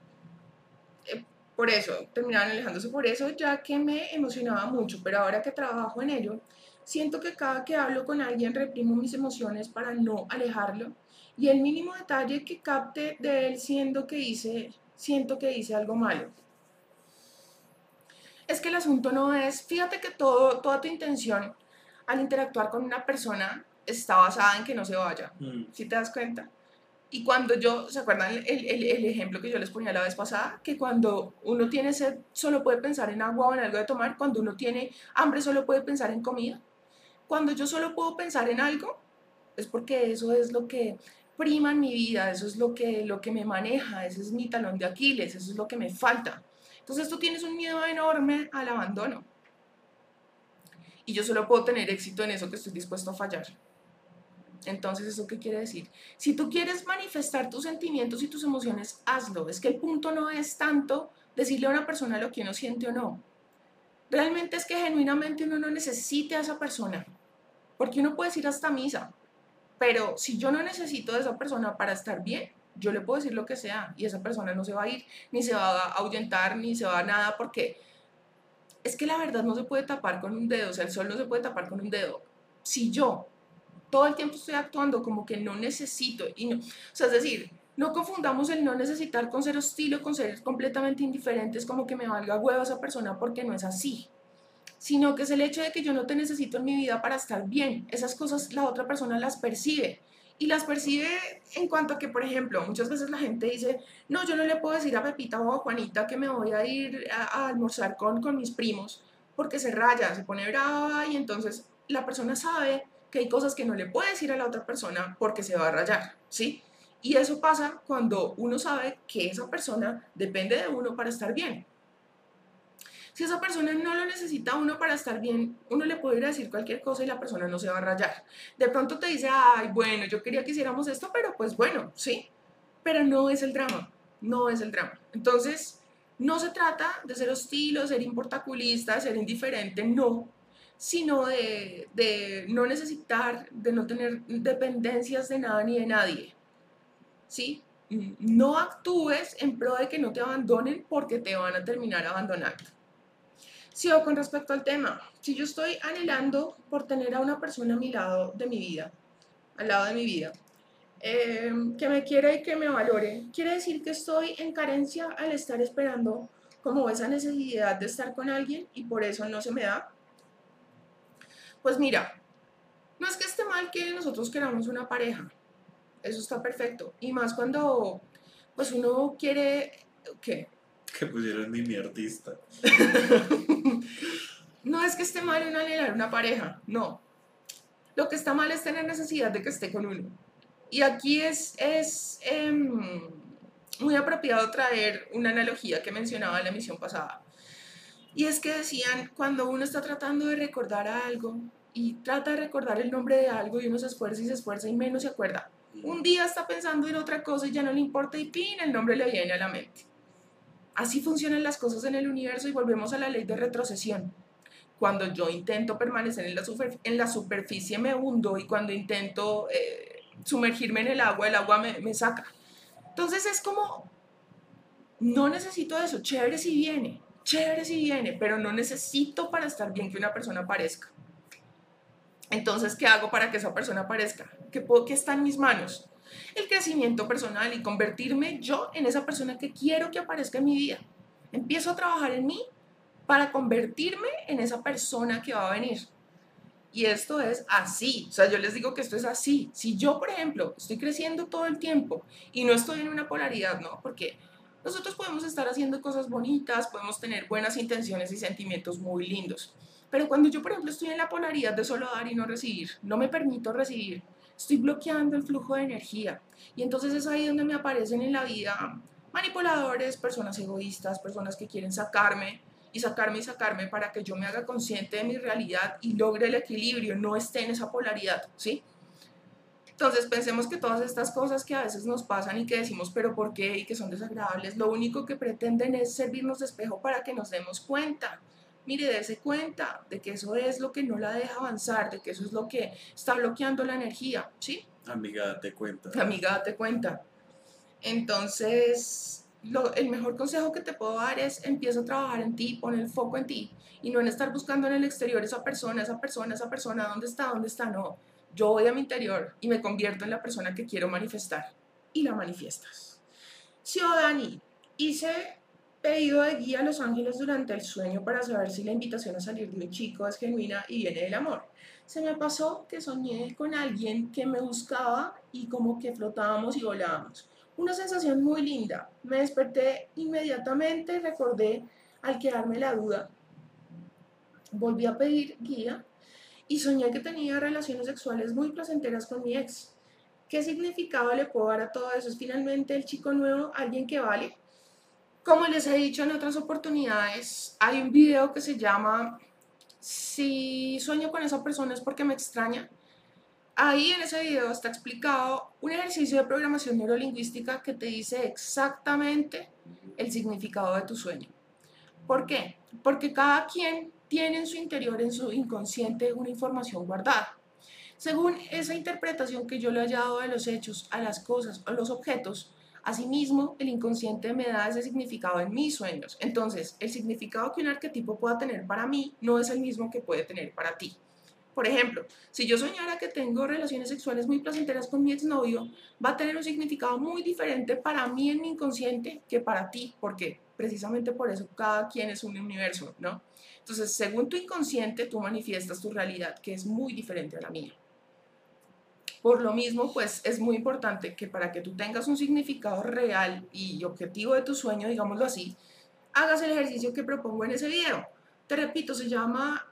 eh, por eso, terminaban alejándose por eso, ya que me emocionaba mucho, pero ahora que trabajo en ello, siento que cada que hablo con alguien reprimo mis emociones para no alejarlo y el mínimo detalle que capte de él siendo que hice, siento que hice algo malo es que el asunto no es, fíjate que todo, toda tu intención al interactuar con una persona está basada en que no se vaya, mm. si te das cuenta? Y cuando yo, ¿se acuerdan el, el, el, ejemplo que yo les ponía la vez pasada? Que cuando uno tiene sed solo puede pensar en agua o en algo de tomar, cuando uno tiene hambre solo puede pensar en comida. Cuando yo solo puedo pensar en algo, es porque eso es lo que prima en mi vida, eso es lo que, lo que me maneja, ese es mi talón de Aquiles, eso es lo que me falta. Entonces tú tienes un miedo enorme al abandono. Y yo solo puedo tener éxito en eso que estoy dispuesto a fallar. Entonces, ¿eso qué quiere decir? Si tú quieres manifestar tus sentimientos y tus emociones, hazlo. Es que el punto no es tanto decirle a una persona lo que uno siente o no. Realmente es que genuinamente uno no necesite a esa persona. Porque uno puede ir hasta misa. Pero si yo no necesito de esa persona para estar bien, yo le puedo decir lo que sea y esa persona no se va a ir, ni se va a ahuyentar, ni se va a nada, porque es que la verdad no se puede tapar con un dedo, o sea, el sol no se puede tapar con un dedo. Si yo todo el tiempo estoy actuando como que no necesito, y no, o sea, es decir, no confundamos el no necesitar con ser hostil o con ser completamente indiferentes, como que me valga huevo esa persona porque no es así sino que es el hecho de que yo no te necesito en mi vida para estar bien. Esas cosas la otra persona las percibe y las percibe en cuanto a que, por ejemplo, muchas veces la gente dice, no, yo no le puedo decir a Pepita o a Juanita que me voy a ir a, almorzar con, con mis primos porque se raya, se pone brava y entonces la persona sabe que hay cosas que no le puede decir a la otra persona porque se va a rayar, ¿sí? Y eso pasa cuando uno sabe que esa persona depende de uno para estar bien. Si esa persona no lo necesita uno para estar bien, uno le puede decir cualquier cosa y la persona no se va a rayar. De pronto te dice, ay, bueno, yo quería que hiciéramos esto, pero pues bueno, sí. Pero no es el drama, no es el drama. Entonces, no se trata de ser hostil o ser importaculista, ser indiferente, no, sino de, de, no necesitar, de no tener dependencias de nada ni de nadie. ¿Sí? No actúes en pro de que no te abandonen porque te van a terminar abandonando. Sí, o con respecto al tema, si yo estoy anhelando por tener a una persona a mi lado de mi vida, al lado de mi vida, em, que me quiera y que me valore, quiere decir que estoy en carencia al estar esperando como esa necesidad de estar con alguien y por eso no se me da. Pues mira, no es que esté mal que nosotros queramos una pareja, eso está perfecto, y más cuando pues uno quiere, ¿qué? que pusieron ni mi artista. no es que esté mal uno anhelar una pareja, no. Lo que está mal es tener necesidad de que esté con uno. Y aquí es, es em, muy apropiado traer una analogía que mencionaba en la emisión pasada. Y es que decían, cuando uno está tratando de recordar algo y trata de recordar el nombre de algo y uno se esfuerza y se esfuerza y menos se acuerda. Un día está pensando en otra cosa y ya no le importa y pin, el nombre le viene a la mente. Así funcionan las cosas en el universo y volvemos a la ley de retrocesión. Cuando yo intento permanecer en la, en la superficie me hundo y cuando intento eh, sumergirme en el agua, el agua me, me saca. Entonces es como, no necesito eso, chévere si viene, chévere si viene, pero no necesito para estar bien que una persona aparezca. Entonces, ¿qué hago para que esa persona aparezca? ¿Qué, puedo, ¿Qué está en mis manos? El crecimiento personal y convertirme yo en esa persona que quiero que aparezca en mi vida. Empiezo a trabajar en mí para convertirme en esa persona que va a venir. Y esto es así, o sea, yo les digo que esto es así. Si yo, por ejemplo, estoy creciendo todo el tiempo y no estoy en una polaridad, ¿no? Porque nosotros podemos estar haciendo cosas bonitas, podemos tener buenas intenciones y sentimientos muy lindos. Pero cuando yo, por ejemplo, estoy en la polaridad de solo dar y no recibir, no me permito recibir, estoy bloqueando el flujo de energía. Y entonces es ahí donde me aparecen en la vida manipuladores, personas egoístas, personas que quieren sacarme y sacarme y sacarme para que yo me haga consciente de mi realidad y logre el equilibrio, no esté en esa polaridad, ¿sí? Entonces pensemos que todas estas cosas que a veces nos pasan y que decimos pero ¿por qué? y que son desagradables, lo único que pretenden es servirnos de espejo para que nos demos cuenta. Mire, dése cuenta de que eso es lo que no la deja avanzar, de que eso es lo que está bloqueando la energía, ¿sí? Amiga, date cuenta. Amiga, date cuenta. Entonces, el mejor consejo que te puedo dar es empieza a trabajar en ti, pon el foco en ti y no en estar buscando en el exterior esa persona, esa persona, esa persona, ¿dónde está? ¿Dónde está? No, yo voy a mi interior y me convierto en la persona que quiero manifestar y la manifiestas. Si o Dani, hice pedido de guía a los ángeles durante el sueño para saber si la invitación a salir de un chico es genuina y viene del amor. Se me pasó que soñé con alguien que me buscaba y como que flotábamos y volábamos una sensación muy linda. Me desperté inmediatamente, recordé al quedarme la duda. Volví a pedir guía y soñé que tenía relaciones sexuales muy placenteras con mi ex. ¿Qué significado le puedo dar a todo eso? ¿Es finalmente el chico nuevo alguien que vale? Como les he dicho en otras oportunidades, hay un video que se llama Si sueño con esa persona es porque me extraña Ahí en ese video está explicado un ejercicio de programación neurolingüística que te dice exactamente el significado de tu sueño. ¿Por qué? Porque cada quien tiene en su interior, en su inconsciente, una información guardada. Según esa interpretación que yo le haya dado a los hechos, a las cosas, a los objetos, asimismo el inconsciente me da ese significado en mis sueños. Entonces, el significado que un arquetipo pueda tener para mí no es el mismo que puede tener para ti. Por ejemplo, si yo soñara que tengo relaciones sexuales muy placenteras con mi exnovio, va a tener un significado muy diferente para mí en mi inconsciente que para ti, porque precisamente por eso cada quien es un universo, ¿no? Entonces, según tu inconsciente, tú manifiestas tu realidad, que es muy diferente a la mía. Por lo mismo, pues es muy importante que para que tú tengas un significado real y objetivo de tu sueño, digámoslo así, hagas el ejercicio que propongo en ese video. Te repito, se llama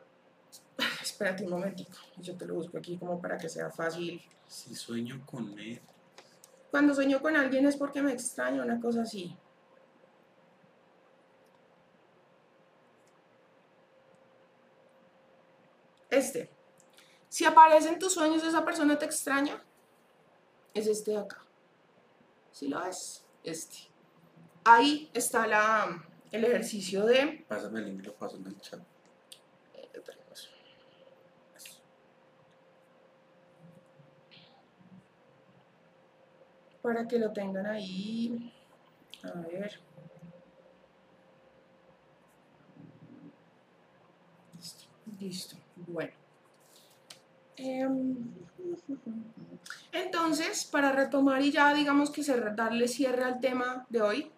Espérate un momentito, yo te lo busco aquí como para que sea fácil. Si sueño con él. Cuando sueño con alguien es porque me extraño, una cosa así. Este. Si aparece en tus sueños esa persona te extraña, es este de acá. Si lo ves, este. Ahí está la, el ejercicio de... Pásame el link, lo paso en el chat. Para que lo tengan ahí. A ver. Listo. Bueno. Em, entonces, para retomar y ya digamos que darle cierre al tema de hoy,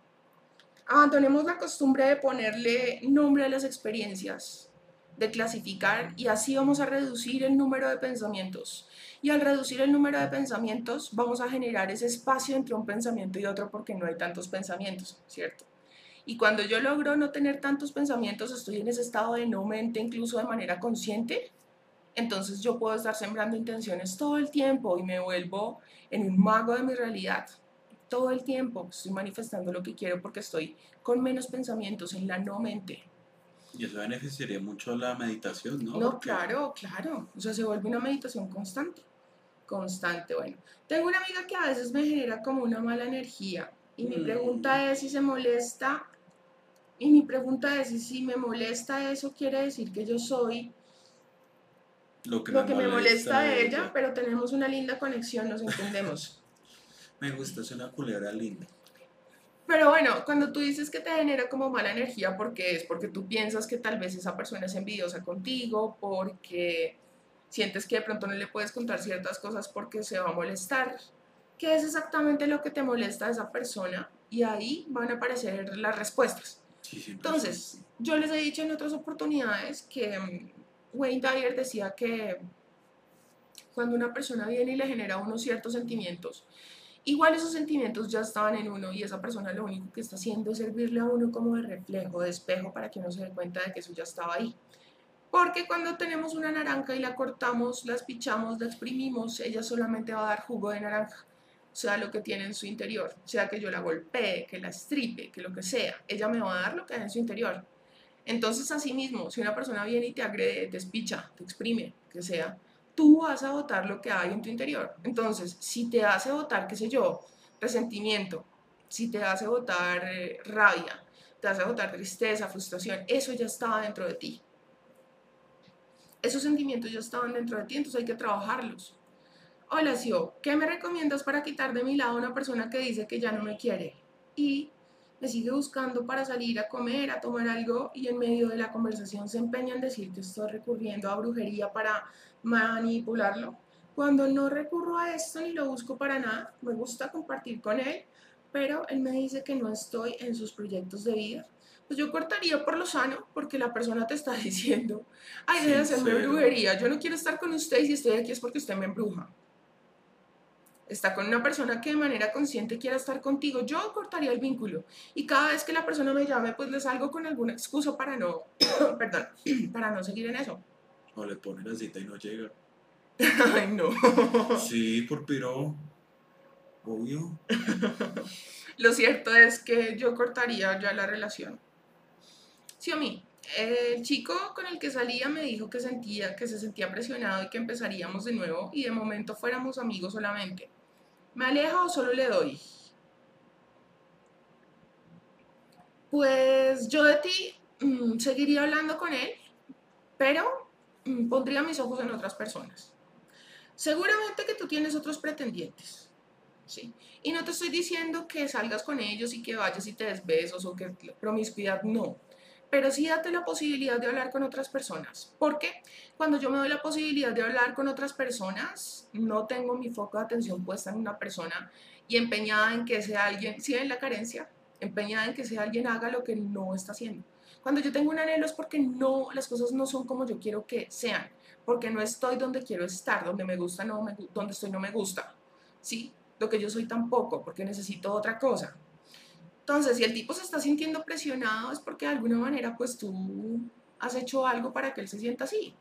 abandonemos la costumbre de ponerle nombre a las experiencias, de clasificar y así vamos a reducir el número de pensamientos y al reducir el número de pensamientos, vamos a generar ese espacio entre un pensamiento y otro porque no hay tantos pensamientos, ¿cierto? Y cuando yo logro no tener tantos pensamientos, estoy en ese estado de no mente, incluso de manera consciente, entonces yo puedo estar sembrando intenciones todo el tiempo y me vuelvo en un mago de mi realidad. Todo el tiempo estoy manifestando lo que quiero porque estoy con menos pensamientos en la no mente. Y eso beneficiaría mucho la meditación, ¿no? No, claro, claro. O sea, se vuelve una meditación constante constante. Bueno, tengo una amiga que a veces me genera como una mala energía y mi pregunta mm. es si se molesta Y mi pregunta es, si me molesta eso, quiere decir que yo soy Lo que, lo que me molesta de de ella, pero tenemos una linda conexión, nos entendemos. Me gusta, es una culebra linda. Pero bueno, cuando tú dices que te genera como mala energía, porque es porque tú piensas que tal vez esa persona es envidiosa contigo, porque sientes que de pronto no le puedes contar ciertas cosas porque se va a molestar. ¿Qué es exactamente lo que te molesta a esa persona? Y ahí van a aparecer las respuestas. Sí, Entonces, yo les he dicho en otras oportunidades que mm, Wayne Dyer decía que cuando una persona viene y le genera unos ciertos sentimientos, igual esos sentimientos ya estaban en uno y esa persona lo único que está haciendo es servirle a uno como de reflejo, de espejo para que uno se dé cuenta de que eso ya estaba ahí. Porque cuando tenemos una naranja y la cortamos, la espichamos, la exprimimos, ella solamente va a dar jugo de naranja. Sea, lo que tiene en su interior. Sea, que yo la golpee, que la estripe, que lo que sea. Ella me va a dar lo que hay en su interior. Entonces, así mismo, si una persona viene y te agrede, te espicha, te exprime, que sea, tú vas a votar lo que hay en tu interior. Entonces, si te hace votar, qué sé yo, resentimiento, si te hace votar eh, rabia, te hace votar tristeza, frustración, eso ya estaba dentro de ti. Esos sentimientos ya estaban dentro de ti, entonces hay que trabajarlos. Hola, Sio, ¿qué me recomiendas para quitar de mi lado a una persona que dice que ya no me quiere? Y sigue buscando para salir a comer, a tomar algo y en medio de la conversación se empeña en decir que estoy recurriendo a brujería para manipularlo. Cuando no recurro a esto ni lo busco para nada, me gusta compartir con él, pero él me dice que no estoy en sus proyectos de vida. Pues yo cortaría por lo sano, porque la persona te está diciendo, ay, deja de hacerme brujería, yo no quiero estar con usted y si estoy aquí es porque usted me embruja. Está con una persona que de manera consciente quiera estar contigo, yo cortaría el vínculo. Y cada vez que la persona me llame, pues le salgo con alguna excusa para no, perdón, para no seguir en eso. O le pone la cita y no llega. Ay, no. Sí, por piro. Obvio. Lo cierto es que yo cortaría ya la relación. Sí, a mí. El chico con el que salía me dijo que sentía que se sentía presionado y que empezaríamos de nuevo y de momento fuéramos amigos solamente. ¿Me aleja o solo le doy? Pues yo de ti mm, seguiría hablando con él, pero mm, pondría mis ojos en otras personas. Seguramente que tú tienes otros pretendientes, ¿sí? Y no te estoy diciendo que salgas con ellos y que vayas y te des besos o que promiscuidad, no. Pero sí date la posibilidad de hablar con otras personas. Porque cuando yo me doy la posibilidad de hablar con otras personas, no tengo mi foco de atención puesta en una persona y empeñada en que sea alguien, si en la carencia, empeñada en que sea alguien haga lo que no está haciendo. Cuando yo tengo un anhelo es porque no, las cosas no son como yo quiero que sean, porque no estoy donde quiero estar, donde me gusta, no me, donde estoy no me gusta, ¿sí? Lo que yo soy tampoco, porque necesito otra cosa. Entonces, si el tipo se está sintiendo presionado es porque de alguna manera pues tú has hecho algo para que él se sienta así.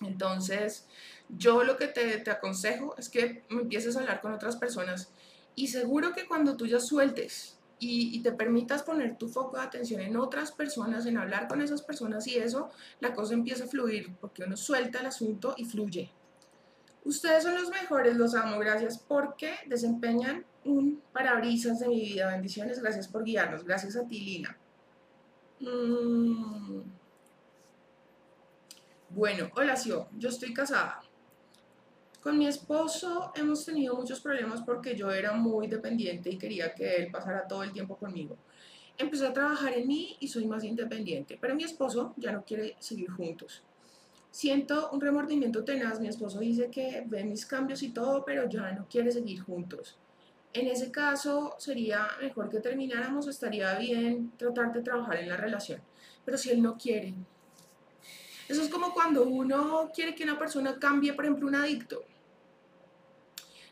Entonces, yo lo que te, aconsejo es que empieces a hablar con otras personas y seguro que cuando tú ya sueltes y te permitas poner tu foco de atención en otras personas, en hablar con esas personas y eso, la cosa empieza a fluir porque uno suelta el asunto y fluye. Ustedes son los mejores, los amo, gracias porque desempeñan un parabrisas de mi vida. Bendiciones, gracias por guiarnos, gracias a ti, Lina. Mm. Bueno, hola, Sio, yo estoy casada. Con mi esposo hemos tenido muchos problemas porque yo era muy dependiente y quería que él pasara todo el tiempo conmigo. Empecé a trabajar en mí y soy más independiente, pero mi esposo ya no quiere seguir juntos. Siento un remordimiento tenaz, mi esposo dice que ve mis cambios y todo, pero ya no quiere seguir juntos. En ese caso sería mejor que termináramos, estaría bien tratar de trabajar en la relación, pero si él no quiere. Eso es como cuando uno quiere que una persona cambie, por ejemplo, un adicto.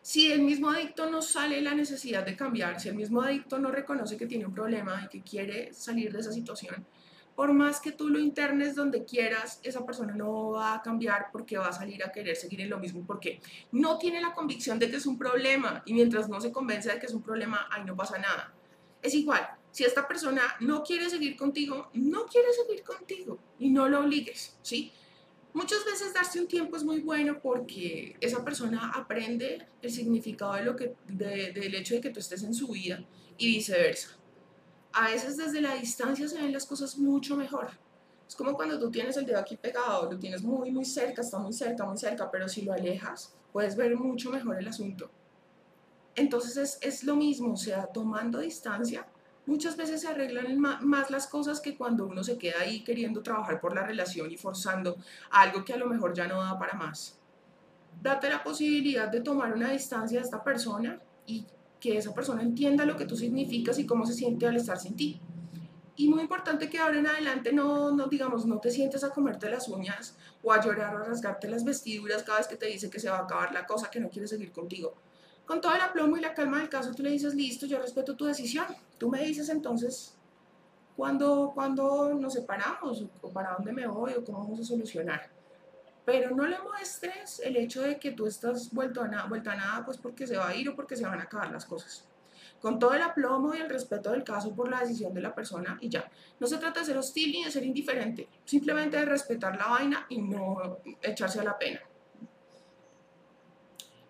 Si el mismo adicto no sale la necesidad de cambiar, si el mismo adicto no reconoce que tiene un problema y que quiere salir de esa situación, por más que tú lo internes donde quieras, esa persona no va a cambiar porque va a salir a querer seguir en lo mismo, porque no tiene la convicción de que es un problema y mientras no se convence de que es un problema, ahí no pasa nada. Es igual, si esta persona no quiere seguir contigo, no quiere seguir contigo y no lo obligues, ¿sí? Muchas veces darse un tiempo es muy bueno porque esa persona aprende el significado de lo que, de- del hecho de que tú estés en su vida y viceversa. A veces desde la distancia se ven las cosas mucho mejor. Es como cuando tú tienes el dedo aquí pegado, lo tienes muy, muy cerca, está muy cerca, muy cerca, pero si lo alejas, puedes ver mucho mejor el asunto. Entonces es, es lo mismo, o sea, tomando distancia, muchas veces se arreglan más las cosas que cuando uno se queda ahí queriendo trabajar por la relación y forzando algo que a lo mejor ya no da para más. Date la posibilidad de tomar una distancia de esta persona y que esa persona entienda lo que tú significas y cómo se siente al estar sin ti. Y muy importante que ahora en adelante no, no, digamos, no te sientes a comerte las uñas o a llorar o a rasgarte las vestiduras cada vez que te dice que se va a acabar la cosa, que no quiere seguir contigo. Con todo el aplomo y la calma del caso, tú le dices, listo, yo respeto tu decisión. Tú me dices entonces cuándo cuando nos separamos o para dónde me voy o cómo vamos a solucionar. Pero no le muestres el hecho de que tú estás vuelto a nada, vuelta a nada, pues porque se va a ir o porque se van a acabar las cosas con todo el aplomo y el respeto del caso por la decisión de la persona y ya. No se trata de ser hostil ni de ser indiferente, simplemente de respetar la vaina y no echarse a la pena.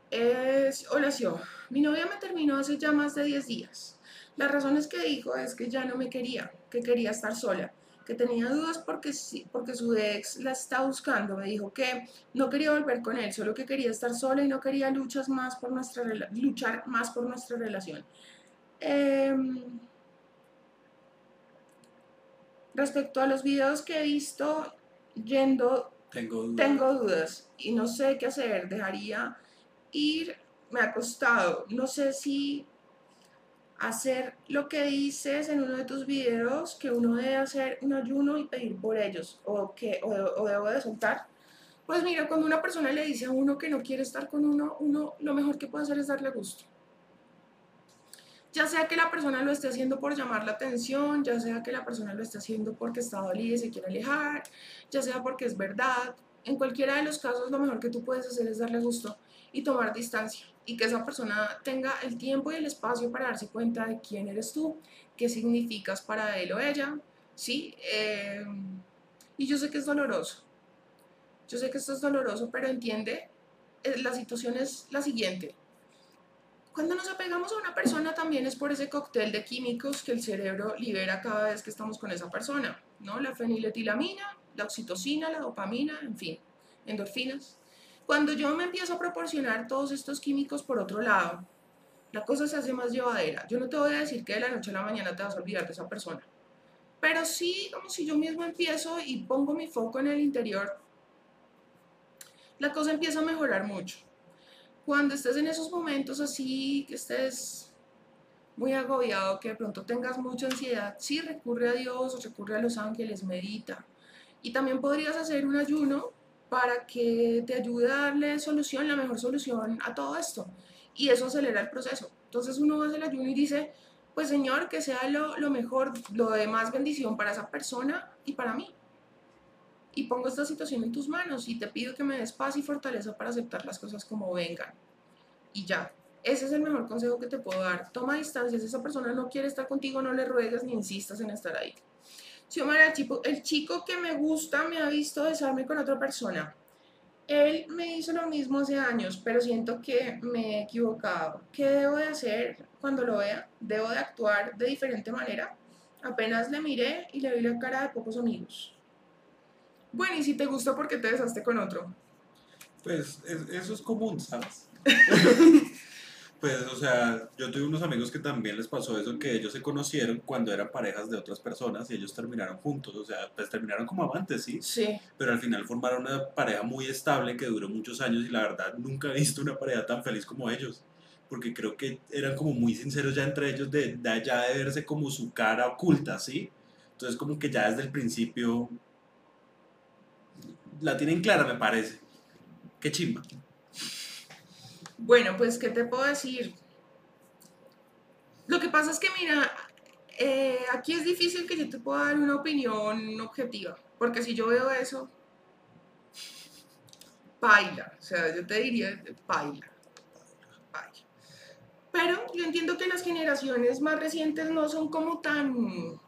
Es, hola, yo. Mi novia me terminó hace ya más de 10 días. Las razones que dijo es que ya no me quería, que quería estar sola, que tenía dudas porque, porque su ex la está buscando. Me dijo que no quería volver con él, solo que quería estar sola y no quería luchas más por nuestra, luchar más por nuestra relación. Em, respecto a los videos que he visto yendo, tengo dudas. tengo dudas y no sé qué hacer. Dejaría ir, me ha costado. No sé si hacer lo que dices en uno de tus videos, que uno debe hacer un ayuno y pedir por ellos, o que o, debo de soltar. Pues mira, cuando una persona le dice a uno que no quiere estar con uno, uno lo mejor que puede hacer es darle gusto ya sea que la persona lo esté haciendo por llamar la atención, ya sea que la persona lo esté haciendo porque está dolida y se quiere alejar, ya sea porque es verdad. En cualquiera de los casos, lo mejor que tú puedes hacer es darle gusto y tomar distancia y que esa persona tenga el tiempo y el espacio para darse cuenta de quién eres tú, qué significas para él o ella, ¿sí? Eh, y yo sé que es doloroso, yo sé que esto es doloroso, pero entiende, eh, la situación es la siguiente, cuando nos apegamos a una persona también es por ese cóctel de químicos que el cerebro libera cada vez que estamos con esa persona, ¿no? La feniletilamina, la oxitocina, la dopamina, en fin, endorfinas. Cuando yo me empiezo a proporcionar todos estos químicos por otro lado, la cosa se hace más llevadera. Yo no te voy a decir que de la noche a la mañana te vas a olvidar de esa persona, pero sí como si yo mismo empiezo y pongo mi foco en el interior, la cosa empieza a mejorar mucho cuando estés en esos momentos así, que estés muy agobiado, que de pronto tengas mucha ansiedad, sí recurre a Dios, recurre a los ángeles, medita. Y también podrías hacer un ayuno para que te ayude a darle solución, la mejor solución a todo esto. Y eso acelera el proceso. Entonces uno hace el ayuno y dice, pues Señor, que sea lo, lo mejor, lo de más bendición para esa persona y para mí. Y pongo esta situación en tus manos y te pido que me des paz y fortaleza para aceptar las cosas como vengan y ya. Ese es el mejor consejo que te puedo dar. Toma distancia. Si esa persona no quiere estar contigo, no le ruegues ni insistas en estar ahí. Si Omar, el chico, el chico que me gusta me ha visto besarme con otra persona. Él me hizo lo mismo hace años, pero siento que me he equivocado. ¿Qué debo de hacer cuando lo vea? ¿Debo de actuar de diferente manera? Apenas le miré y le vi la cara de pocos amigos. Bueno, y si te gusta, ¿por qué te besaste con otro? Pues eso es común, ¿sabes? pues, o sea, yo tuve unos amigos que también les pasó eso, que ellos se conocieron cuando eran parejas de otras personas y ellos terminaron juntos, o sea, pues terminaron como amantes, ¿sí? Sí. Pero al final formaron una pareja muy estable que duró muchos años y la verdad nunca he visto una pareja tan feliz como ellos. Porque creo que eran como muy sinceros ya entre ellos de, de ya de verse como su cara oculta, ¿sí? Entonces como que ya desde el principio la tienen clara, me parece. Qué chimba. Bueno, pues, ¿qué te puedo decir? Lo que pasa es que, mira, eh, aquí es difícil que yo te pueda dar una opinión objetiva, porque si yo veo eso, baila, o sea, yo te diría, baila, baila. Pero yo entiendo que las generaciones más recientes no son como tan,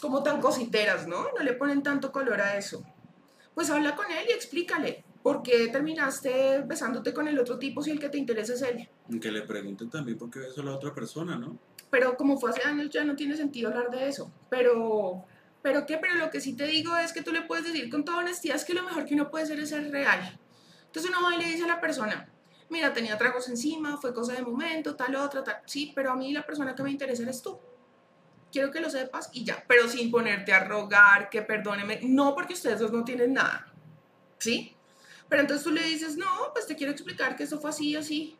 como tan cositeras, ¿no? No le ponen tanto color a eso. Pues habla con él y explícale. ¿Por qué terminaste besándote con el otro tipo si el que te interesa es él? Que le pregunten también por qué besó a la otra persona, ¿no? pero como fue hace años ya no tiene sentido hablar de eso. Pero, pero qué, pero lo que sí te digo es que tú le puedes decir con toda honestidad es que lo mejor que uno puede hacer es ser real. Entonces uno va y le dice a la persona, mira, tenía tragos encima, fue cosa de momento, tal otra, tal, sí, pero a mí la persona que me interesa eres tú. Quiero que lo sepas y ya, pero sin ponerte a rogar, que perdóneme, no porque ustedes dos no tienen nada, ¿sí? Pero entonces tú le dices, no, pues te quiero explicar que eso fue así, así,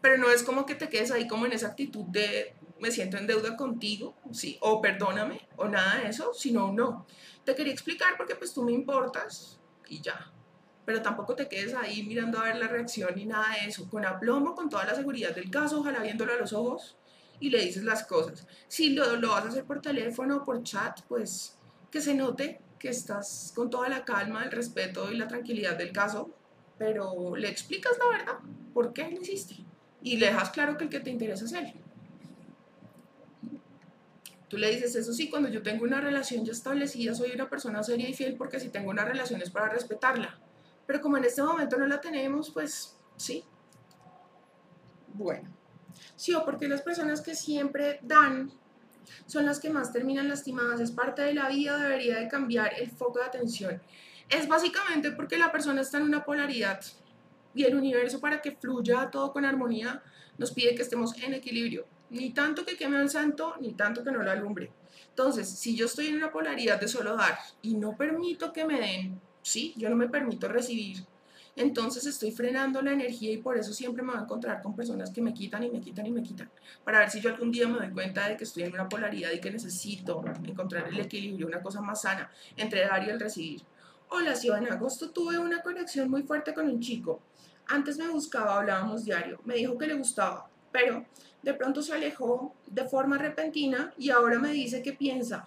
pero no es como que te quedes ahí como en esa actitud de me siento en deuda contigo, sí, o perdóname, o nada de eso, sino no. Te quería explicar porque pues tú me importas y ya. Pero tampoco te quedes ahí mirando a ver la reacción ni nada de eso. Con aplomo, con toda la seguridad del caso, ojalá viéndolo a los ojos y le dices las cosas. Si lo, lo vas a hacer por teléfono o por chat, pues que se note que estás con toda la calma, el respeto y la tranquilidad del caso, pero le explicas la verdad, por qué lo hiciste y le dejas claro que el que te interesa es él. Tú le dices, eso sí, cuando yo tengo una relación ya establecida, soy una persona seria y fiel porque si tengo una relación es para respetarla. Pero como en este momento no la tenemos, pues sí. Bueno. Sí, o porque las personas que siempre dan son las que más terminan lastimadas. Es parte de la vida, debería de cambiar el foco de atención. Es básicamente porque la persona está en una polaridad y el universo para que fluya todo con armonía nos pide que estemos en equilibrio. Ni tanto que queme al santo, ni tanto que no lo alumbre. Entonces, si yo estoy en una polaridad de solo dar y no permito que me den, sí, yo no me permito recibir, entonces estoy frenando la energía y por eso siempre me voy a encontrar con personas que me quitan y me quitan y me quitan, para ver si yo algún día me doy cuenta de que estoy en una polaridad y que necesito encontrar el equilibrio, una cosa más sana entre dar y el recibir. Hola, si en agosto tuve una conexión muy fuerte con un chico. Antes me buscaba, hablábamos diario, me dijo que le gustaba, pero de pronto se alejó de forma repentina y ahora me dice que piensa.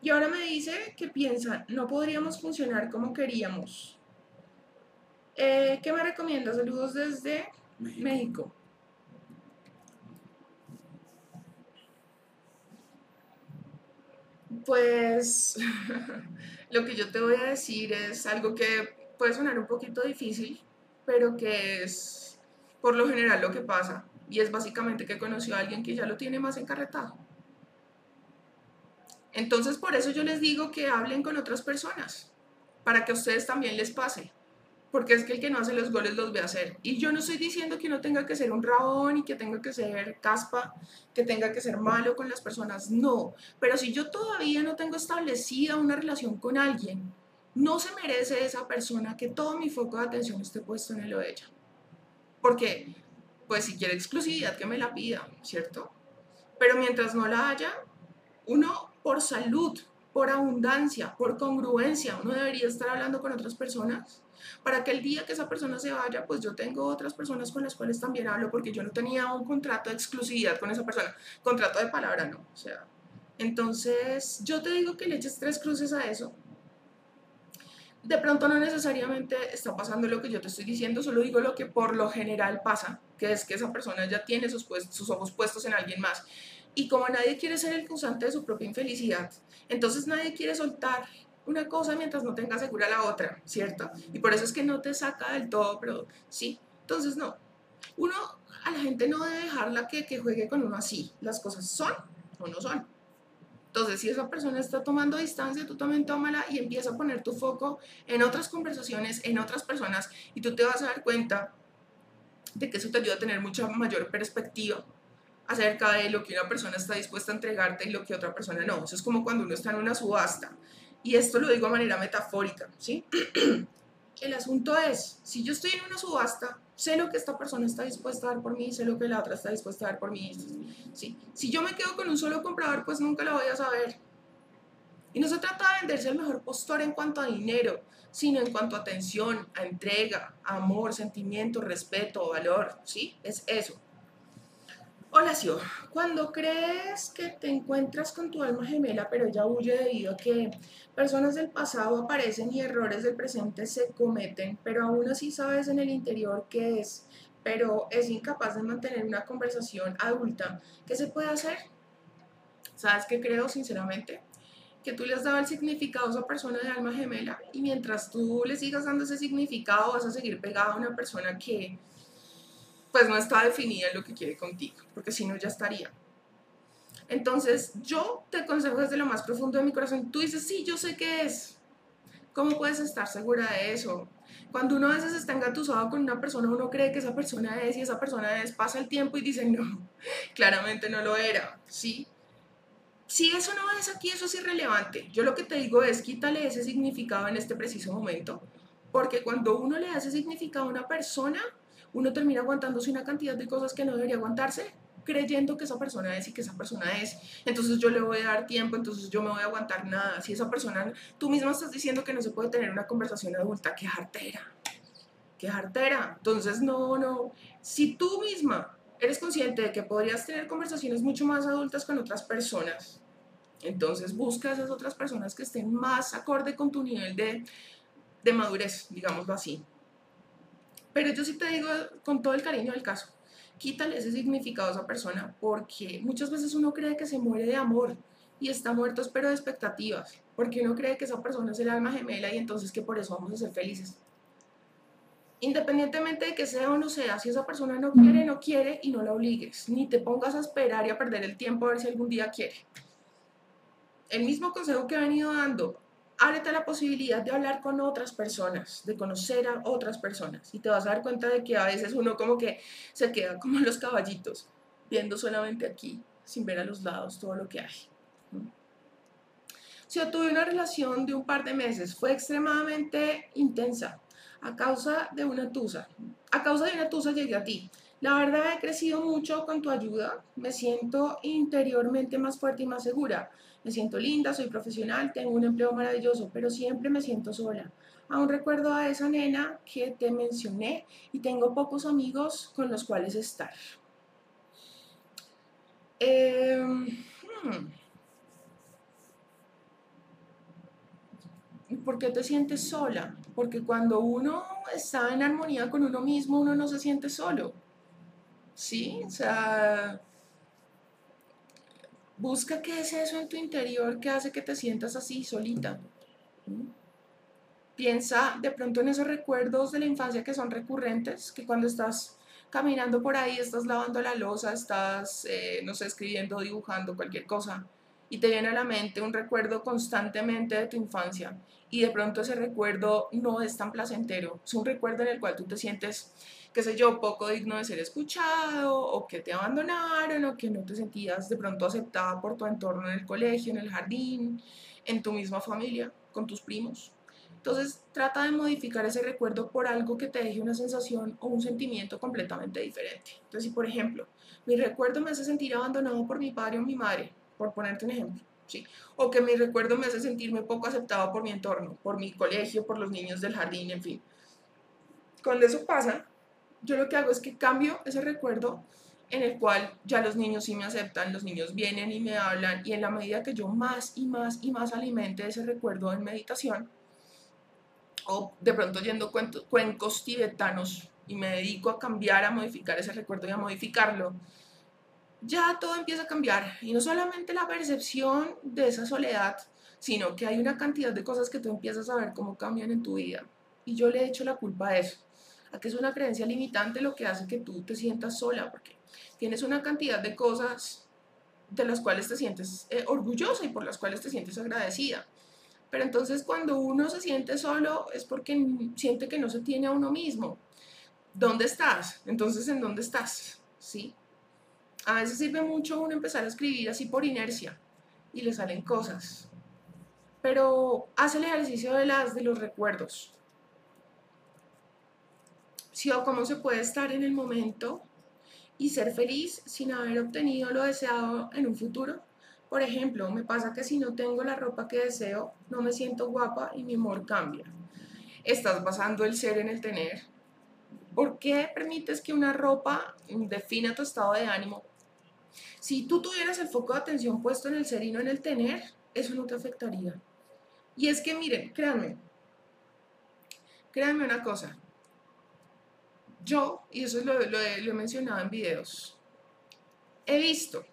Y ahora me dice que piensa, no podríamos funcionar como queríamos. Eh, ¿Qué me recomienda? Saludos desde México. Pues lo que yo te voy a decir es algo que puede sonar un poquito difícil, pero que es por lo general lo que pasa. Y es básicamente que conoció a alguien que ya lo tiene más encarretado. Entonces por eso yo les digo que hablen con otras personas, para que a ustedes también les pase. Porque es que el que no hace los goles los ve hacer. Y yo no estoy diciendo que no tenga que ser un rabón y que tenga que ser caspa, que tenga que ser malo con las personas. No. Pero si yo todavía no tengo establecida una relación con alguien no se merece esa persona que todo mi foco de atención esté puesto en él o ella. Porque, pues si quiere exclusividad, que me la pida, ¿cierto? Pero mientras no la haya, uno por salud, por abundancia, por congruencia, uno debería estar hablando con otras personas para que el día que esa persona se vaya, pues yo tengo otras personas con las cuales también hablo porque yo no tenía un contrato de exclusividad con esa persona, contrato de palabra no, o sea, entonces yo te digo que le eches tres cruces a eso. De pronto no necesariamente está pasando lo que yo te estoy diciendo, solo digo lo que por lo general pasa, que es que esa persona ya tiene sus, sus ojos puestos en alguien más. Y como nadie quiere ser el causante de su propia infelicidad, entonces nadie quiere soltar una cosa mientras no tenga segura la otra, ¿cierto? Y por eso es que no te saca del todo, pero sí. Entonces, no. Uno, a la gente no debe dejarla que, que juegue con uno así. Las cosas son o no son. Entonces, si esa persona está tomando distancia, tú también tómala y empieza a poner tu foco en otras conversaciones, en otras personas, y tú te vas a dar cuenta de que eso te ayuda a tener mucha mayor perspectiva acerca de lo que una persona está dispuesta a entregarte y lo que otra persona no. Eso es como cuando uno está en una subasta. Y esto lo digo de manera metafórica, ¿sí? El asunto es, si yo estoy en una subasta, sé lo que esta persona está dispuesta a dar por mí, sé lo que la otra está dispuesta a dar por mí. ¿sí? Si yo me quedo con un solo comprador, pues nunca lo voy a saber. Y no se trata de venderse el mejor postor en cuanto a dinero, sino en cuanto a atención, a entrega, amor, sentimiento, respeto, valor, ¿sí? Es eso. Hola, Sio. Cuando crees que te encuentras con tu alma gemela, pero ella huye debido a que personas del pasado aparecen y errores del presente se cometen, pero aún así sabes en el interior qué es, pero es incapaz de mantener una conversación adulta, ¿qué se puede hacer? ¿Sabes qué creo, sinceramente? Que tú le has dado el significado a esa persona de alma gemela y mientras tú le sigas dando ese significado vas a seguir pegado a una persona que pues no está definida lo que quiere contigo, porque si no ya estaría. Entonces, yo te aconsejo desde lo más profundo de mi corazón. Tú dices, sí, yo sé qué es. ¿Cómo puedes estar segura de eso? Cuando uno a veces está engatusado con una persona, uno cree que esa persona es y esa persona es, pasa el tiempo y dice, no, claramente no lo era, ¿sí? Si eso no es aquí, eso es irrelevante. Yo lo que te digo es, quítale ese significado en este preciso momento, porque cuando uno le hace significado a una persona, uno termina aguantándose una cantidad de cosas que no debería aguantarse creyendo que esa persona es y que esa persona es, entonces yo le voy a dar tiempo, entonces yo me voy a aguantar nada. Si esa persona, tú misma estás diciendo que no se puede tener una conversación adulta, qué jartera, qué jartera. Entonces, no, no, si tú misma eres consciente de que podrías tener conversaciones mucho más adultas con otras personas, entonces busca a esas otras personas que estén más acorde con tu nivel de, de madurez, digámoslo así. Pero yo sí te digo con todo el cariño del caso, quítale ese significado a esa persona porque muchas veces uno cree que se muere de amor y está muerto pero de expectativas, porque uno cree que esa persona es el alma gemela y entonces que por eso vamos a ser felices. Independientemente de que sea o no sea, si esa persona no quiere, no quiere y no la obligues, ni te pongas a esperar y a perder el tiempo a ver si algún día quiere. El mismo consejo que he venido dando, ábrete la posibilidad de hablar con otras personas, de conocer a otras personas y te vas a dar cuenta de que a veces uno como que se queda como los caballitos, viendo solamente aquí, sin ver a los lados todo lo que hay. Si yo tuve una relación de un par de meses, fue extremadamente intensa a causa de una tusa. A causa de una tusa llegué a ti. La verdad he crecido mucho con tu ayuda, me siento interiormente más fuerte y más segura. Me siento linda, soy profesional, tengo un empleo maravilloso, pero siempre me siento sola. Aún recuerdo a esa nena que te mencioné y tengo pocos amigos con los cuales estar. Em, hmm. ¿Por qué te sientes sola? Porque cuando uno está en armonía con uno mismo, uno no se siente solo. ¿Sí? O sea, Busca qué es eso en tu interior que hace que te sientas así, solita. Piensa de pronto en esos recuerdos de la infancia que son recurrentes, que cuando estás caminando por ahí, estás lavando la losa, estás, eh, no sé, escribiendo, dibujando, cualquier cosa, y te viene a la mente un recuerdo constantemente de tu infancia, y de pronto ese recuerdo no es tan placentero, es un recuerdo en el cual tú te sientes qué sé yo, poco digno de ser escuchado, o que te abandonaron, o que no te sentías de pronto aceptada por tu entorno en el colegio, en el jardín, en tu misma familia, con tus primos. Entonces trata de modificar ese recuerdo por algo que te deje una sensación o un sentimiento completamente diferente. Entonces si por ejemplo mi recuerdo me hace sentir abandonado por mi padre o mi madre, por ponerte un ejemplo, ¿sí? o que mi recuerdo me hace sentirme poco aceptado por mi entorno, por mi colegio, por los niños del jardín, en fin. Cuando eso pasa, yo lo que hago es que cambio ese recuerdo en el cual ya los niños sí me aceptan, los niños vienen y me hablan y en la medida que yo más y más y más alimente ese recuerdo en meditación o de pronto yendo cuencos tibetanos y me dedico a cambiar, a modificar ese recuerdo y a modificarlo, ya todo empieza a cambiar. Y no solamente la percepción de esa soledad, sino que hay una cantidad de cosas que tú empiezas a ver cómo cambian en tu vida. Y yo le echo la culpa a eso a que es una creencia limitante lo que hace que tú te sientas sola, porque tienes una cantidad de cosas de las cuales te sientes eh, orgullosa y por las cuales te sientes agradecida. Pero entonces cuando uno se siente solo es porque siente que no se tiene a uno mismo. ¿Dónde estás? Entonces, ¿en dónde estás? ¿Sí? A veces sirve mucho uno empezar a escribir así por inercia y le salen cosas. Pero haz el ejercicio de, las, de los recuerdos cómo se puede estar en el momento y ser feliz sin haber obtenido lo deseado en un futuro. Por ejemplo, me pasa que si no tengo la ropa que deseo, no me siento guapa y mi humor cambia. Estás basando el ser en el tener. ¿Por qué permites que una ropa defina tu estado de ánimo? Si tú tuvieras el foco de atención puesto en el ser y no en el tener, eso no te afectaría. Y es que miren, créanme, créanme una cosa, yo, y eso lo, he mencionado en videos, he visto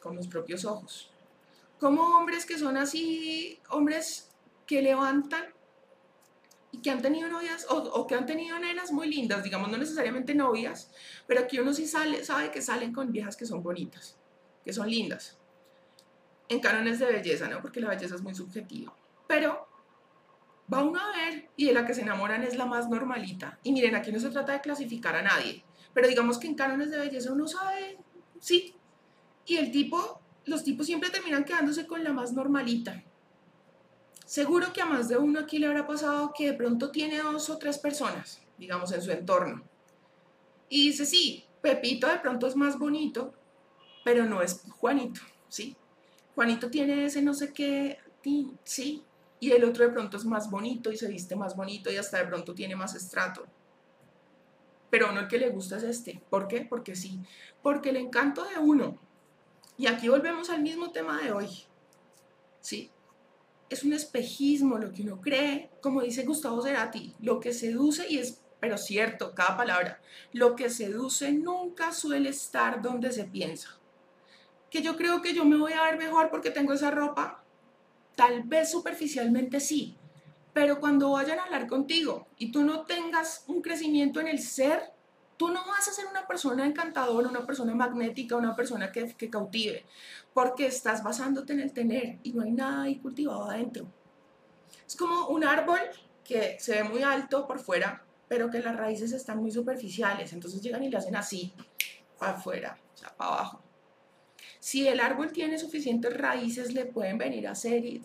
con mis propios ojos cómo hombres que son así, hombres que levantan y que han tenido novias o, o, que han tenido nenas muy lindas, digamos, no necesariamente novias, pero que uno sí sale, sabe que salen con viejas que son bonitas, que son lindas. En cánones de belleza, ¿no? Porque la belleza es muy subjetiva. Pero va uno a ver y de la que se enamoran es la más normalita. Y miren, aquí no se trata de clasificar a nadie, pero digamos que en cánones de belleza uno sabe, sí. Y el tipo, los tipos siempre terminan quedándose con la más normalita. Seguro que a más de uno aquí le habrá pasado que de pronto tiene dos o tres personas, digamos, en su entorno. Y dice, sí, Pepito de pronto es más bonito, pero no es Juanito, ¿sí? Juanito tiene ese no sé qué, sí, y el otro de pronto es más bonito y se viste más bonito y hasta de pronto tiene más estrato. Pero no el que le gusta es este. ¿Por qué? Porque sí. Porque el encanto de uno, y aquí volvemos al mismo tema de hoy, ¿sí? Es un espejismo lo que uno cree, como dice Gustavo Cerati, lo que seduce, y es, pero cierto, cada palabra, lo que seduce nunca suele estar donde se piensa. Que yo creo que yo me voy a ver mejor porque tengo esa ropa, Tal vez superficialmente sí, pero cuando vayan a hablar contigo y tú no tengas un crecimiento en el ser, tú no vas a ser una persona encantadora, una persona magnética, una persona que, que cautive, porque estás basándote en el tener y no hay nada ahí cultivado adentro. Es como un árbol que se ve muy alto por fuera, pero que las raíces están muy superficiales, entonces llegan y le hacen así, para afuera, o sea, para abajo. Si el árbol tiene suficientes raíces, le pueden venir a hacer y,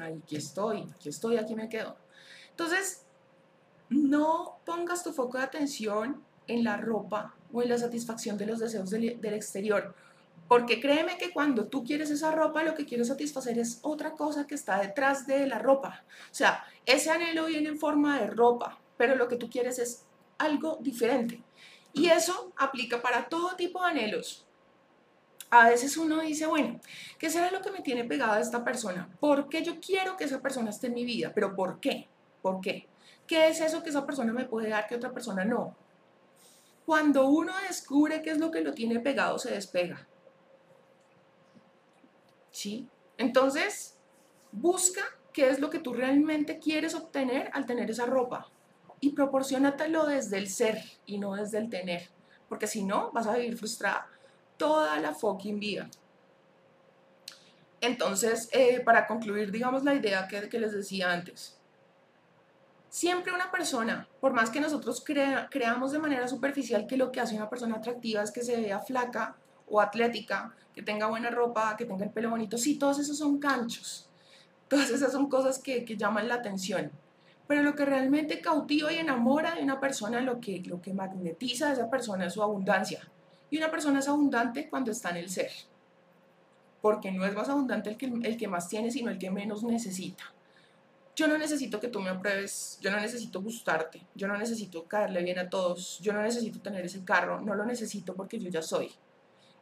aquí estoy, aquí estoy, aquí me quedo. Entonces, no pongas tu foco de atención en la ropa o en la satisfacción de los deseos del, del exterior, porque créeme que cuando tú quieres esa ropa, lo que quieres satisfacer es otra cosa que está detrás de la ropa. O sea, ese anhelo viene en forma de ropa, pero lo que tú quieres es algo diferente. Y eso aplica para todo tipo de anhelos a veces uno dice, bueno, ¿qué será lo que me tiene pegada a esta persona? ¿Por qué yo quiero que esa persona esté en mi vida? ¿Pero por qué? ¿Por qué? ¿Qué es eso que esa persona me puede dar que otra persona no? Cuando uno descubre qué es lo que lo tiene pegado, se despega. ¿Sí? Entonces, busca qué es lo que tú realmente quieres obtener al tener esa ropa y proporcionatelo desde el ser y no desde el tener, porque si no, vas a vivir frustrada toda la fucking vida. Entonces, eh, para concluir, digamos, la idea que, que, les decía antes, siempre una persona, por más que nosotros creamos de manera superficial que lo que hace una persona atractiva es que se vea flaca o atlética, que tenga buena ropa, que tenga el pelo bonito, sí, todos esos son canchos, todas esas son cosas que, que llaman la atención. Pero lo que realmente cautiva y enamora de una persona, lo que, lo que magnetiza a esa persona es su abundancia, y una persona es abundante cuando está en el ser, porque no es más abundante el que, el que más tiene, sino el que menos necesita. Yo no necesito que tú me apruebes, yo no necesito gustarte, yo no necesito caerle bien a todos, yo no necesito tener ese carro, no lo necesito porque yo ya soy.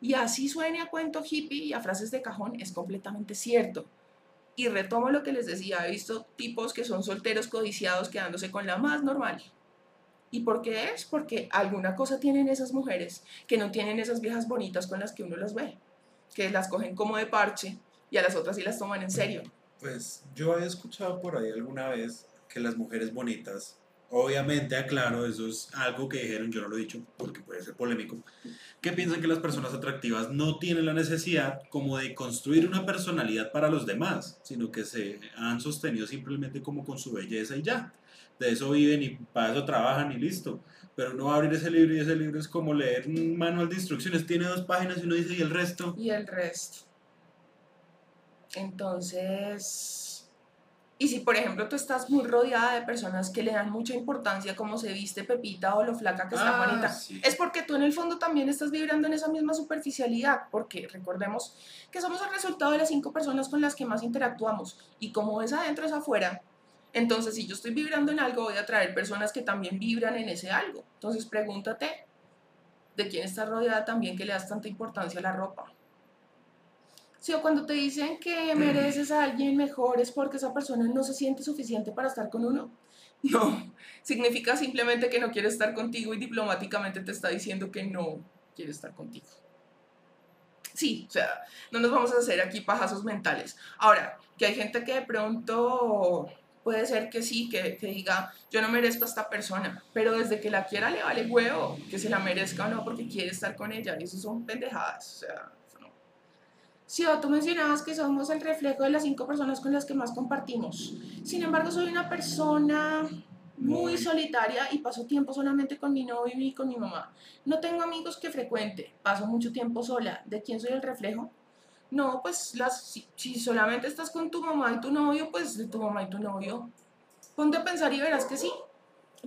Y así suene a cuento hippie y a frases de cajón, es completamente cierto. Y retomo lo que les decía, he visto tipos que son solteros codiciados quedándose con la más normal, ¿Y por qué es? Porque alguna cosa tienen esas mujeres que no tienen esas viejas bonitas con las que uno las ve, que las cogen como de parche y a las otras sí las toman en serio. Pues yo he escuchado por ahí alguna vez que las mujeres bonitas, obviamente aclaro, eso es algo que dijeron, yo no lo he dicho porque puede ser polémico, que piensan que las personas atractivas no tienen la necesidad como de construir una personalidad para los demás, sino que se han sostenido simplemente como con su belleza y ya de eso viven y para eso trabajan y listo. Pero uno va a abrir ese libro y ese libro es como leer un manual de instrucciones, tiene dos páginas y uno dice, ¿y el resto? Y el resto. Entonces, y si por ejemplo tú estás muy rodeada de personas que le dan mucha importancia como se viste Pepita o lo flaca que está bonita, ah, es porque tú en el fondo también estás vibrando en esa misma superficialidad, porque recordemos que somos el resultado de las cinco personas con las que más interactuamos y como es adentro es afuera, entonces, si yo estoy vibrando en algo, voy a traer personas que también vibran en ese algo. Entonces, pregúntate de quién estás rodeada también que le das tanta importancia a la ropa. Si o cuando te dicen que mereces a alguien mejor es porque esa persona no se siente suficiente para estar con uno. No, significa simplemente que no quiere estar contigo y diplomáticamente te está diciendo que no quiere estar contigo. Sí, o sea, no nos vamos a hacer aquí pajazos mentales. Ahora, que hay gente que de pronto puede ser que sí, que, que, diga, yo no merezco a esta persona, pero desde que la quiera le vale huevo, que se la merezca o no, porque quiere estar con ella, y eso son pendejadas, o sea, no. Sí, tú mencionabas que somos el reflejo de las cinco personas con las que más compartimos. Sin embargo, soy una persona muy solitaria y paso tiempo solamente con mi novio y con mi mamá. No tengo amigos que frecuente, paso mucho tiempo sola. ¿De quién soy el reflejo? No, pues las, si, solamente estás con tu mamá y tu novio, pues de tu mamá y tu novio. Ponte a pensar y verás que sí.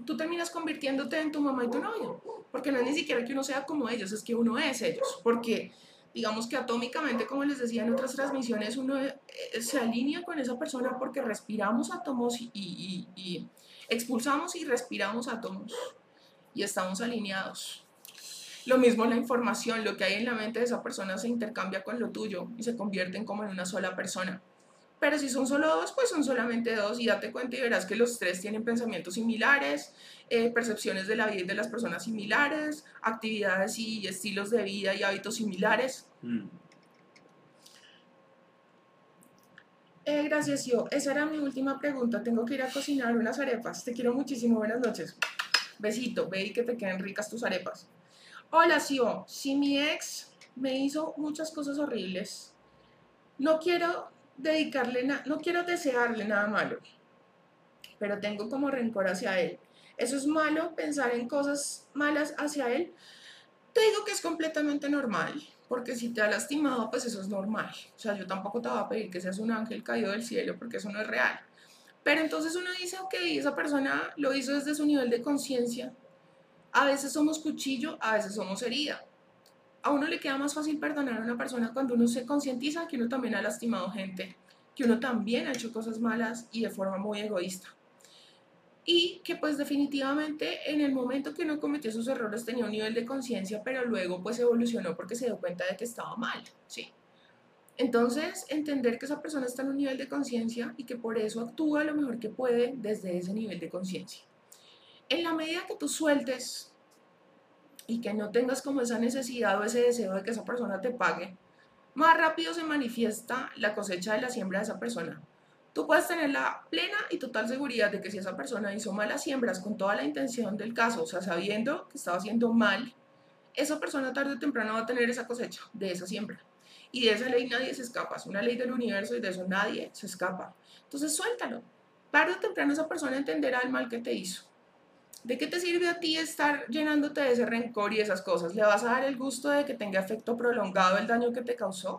Tú terminas convirtiéndote en tu mamá y tu novio. Porque no es ni siquiera que uno sea como ellos, es que uno es ellos. Porque digamos que atómicamente, como les decía en otras transmisiones, uno eh, se alinea con esa persona porque respiramos átomos y, y expulsamos y respiramos átomos y estamos alineados. Lo mismo la información, lo que hay en la mente de esa persona se intercambia con lo tuyo y se convierten como en una sola persona. Pero si son solo dos, pues son solamente dos y date cuenta y verás que los tres tienen pensamientos similares, eh, percepciones de la vida y de las personas similares, actividades y estilos de vida y hábitos similares. Mm. Eh, gracias, yo. Esa era mi última pregunta. Tengo que ir a cocinar unas arepas. Te quiero muchísimo. Buenas noches. Besito. Ve y que te queden ricas tus arepas. Hola, Sio. Si mi ex me hizo muchas cosas horribles, no quiero dedicarle, no quiero desearle nada malo, pero tengo como rencor hacia él. ¿Eso es malo pensar en cosas malas hacia él? Te digo que es completamente normal, porque si te ha lastimado, pues eso es normal. O sea, yo tampoco te voy a pedir que seas un ángel caído del cielo, porque eso no es real. Pero entonces uno dice, ok, esa persona lo hizo desde su nivel de conciencia, a veces somos cuchillo, a veces somos herida. A uno le queda más fácil perdonar a una persona cuando uno se concientiza que uno también ha lastimado gente, que uno también ha hecho cosas malas y de forma muy egoísta. Y que pues definitivamente en el momento que uno cometió sus errores tenía un nivel de conciencia, pero luego pues evolucionó porque se dio cuenta de que estaba mal, ¿sí? Entonces, entender que esa persona está en un nivel de conciencia y que por eso actúa lo mejor que puede desde ese nivel de conciencia en la medida que tú sueltes y que no tengas como esa necesidad o ese deseo de que esa persona te pague, más rápido se manifiesta la cosecha de la siembra de esa persona. Tú puedes tener la plena y total seguridad de que si esa persona hizo malas siembras con toda la intención del caso, o sea, sabiendo que estaba haciendo mal, esa persona tarde o temprano va a tener esa cosecha de esa siembra. Y de esa ley nadie se escapa, es una ley del universo y de eso nadie se escapa. Entonces suéltalo. Tarde o temprano esa persona entenderá el mal que te hizo. ¿De qué te sirve a ti estar llenándote de ese rencor y esas cosas? ¿Le vas a dar el gusto de que tenga efecto prolongado el daño que te causó?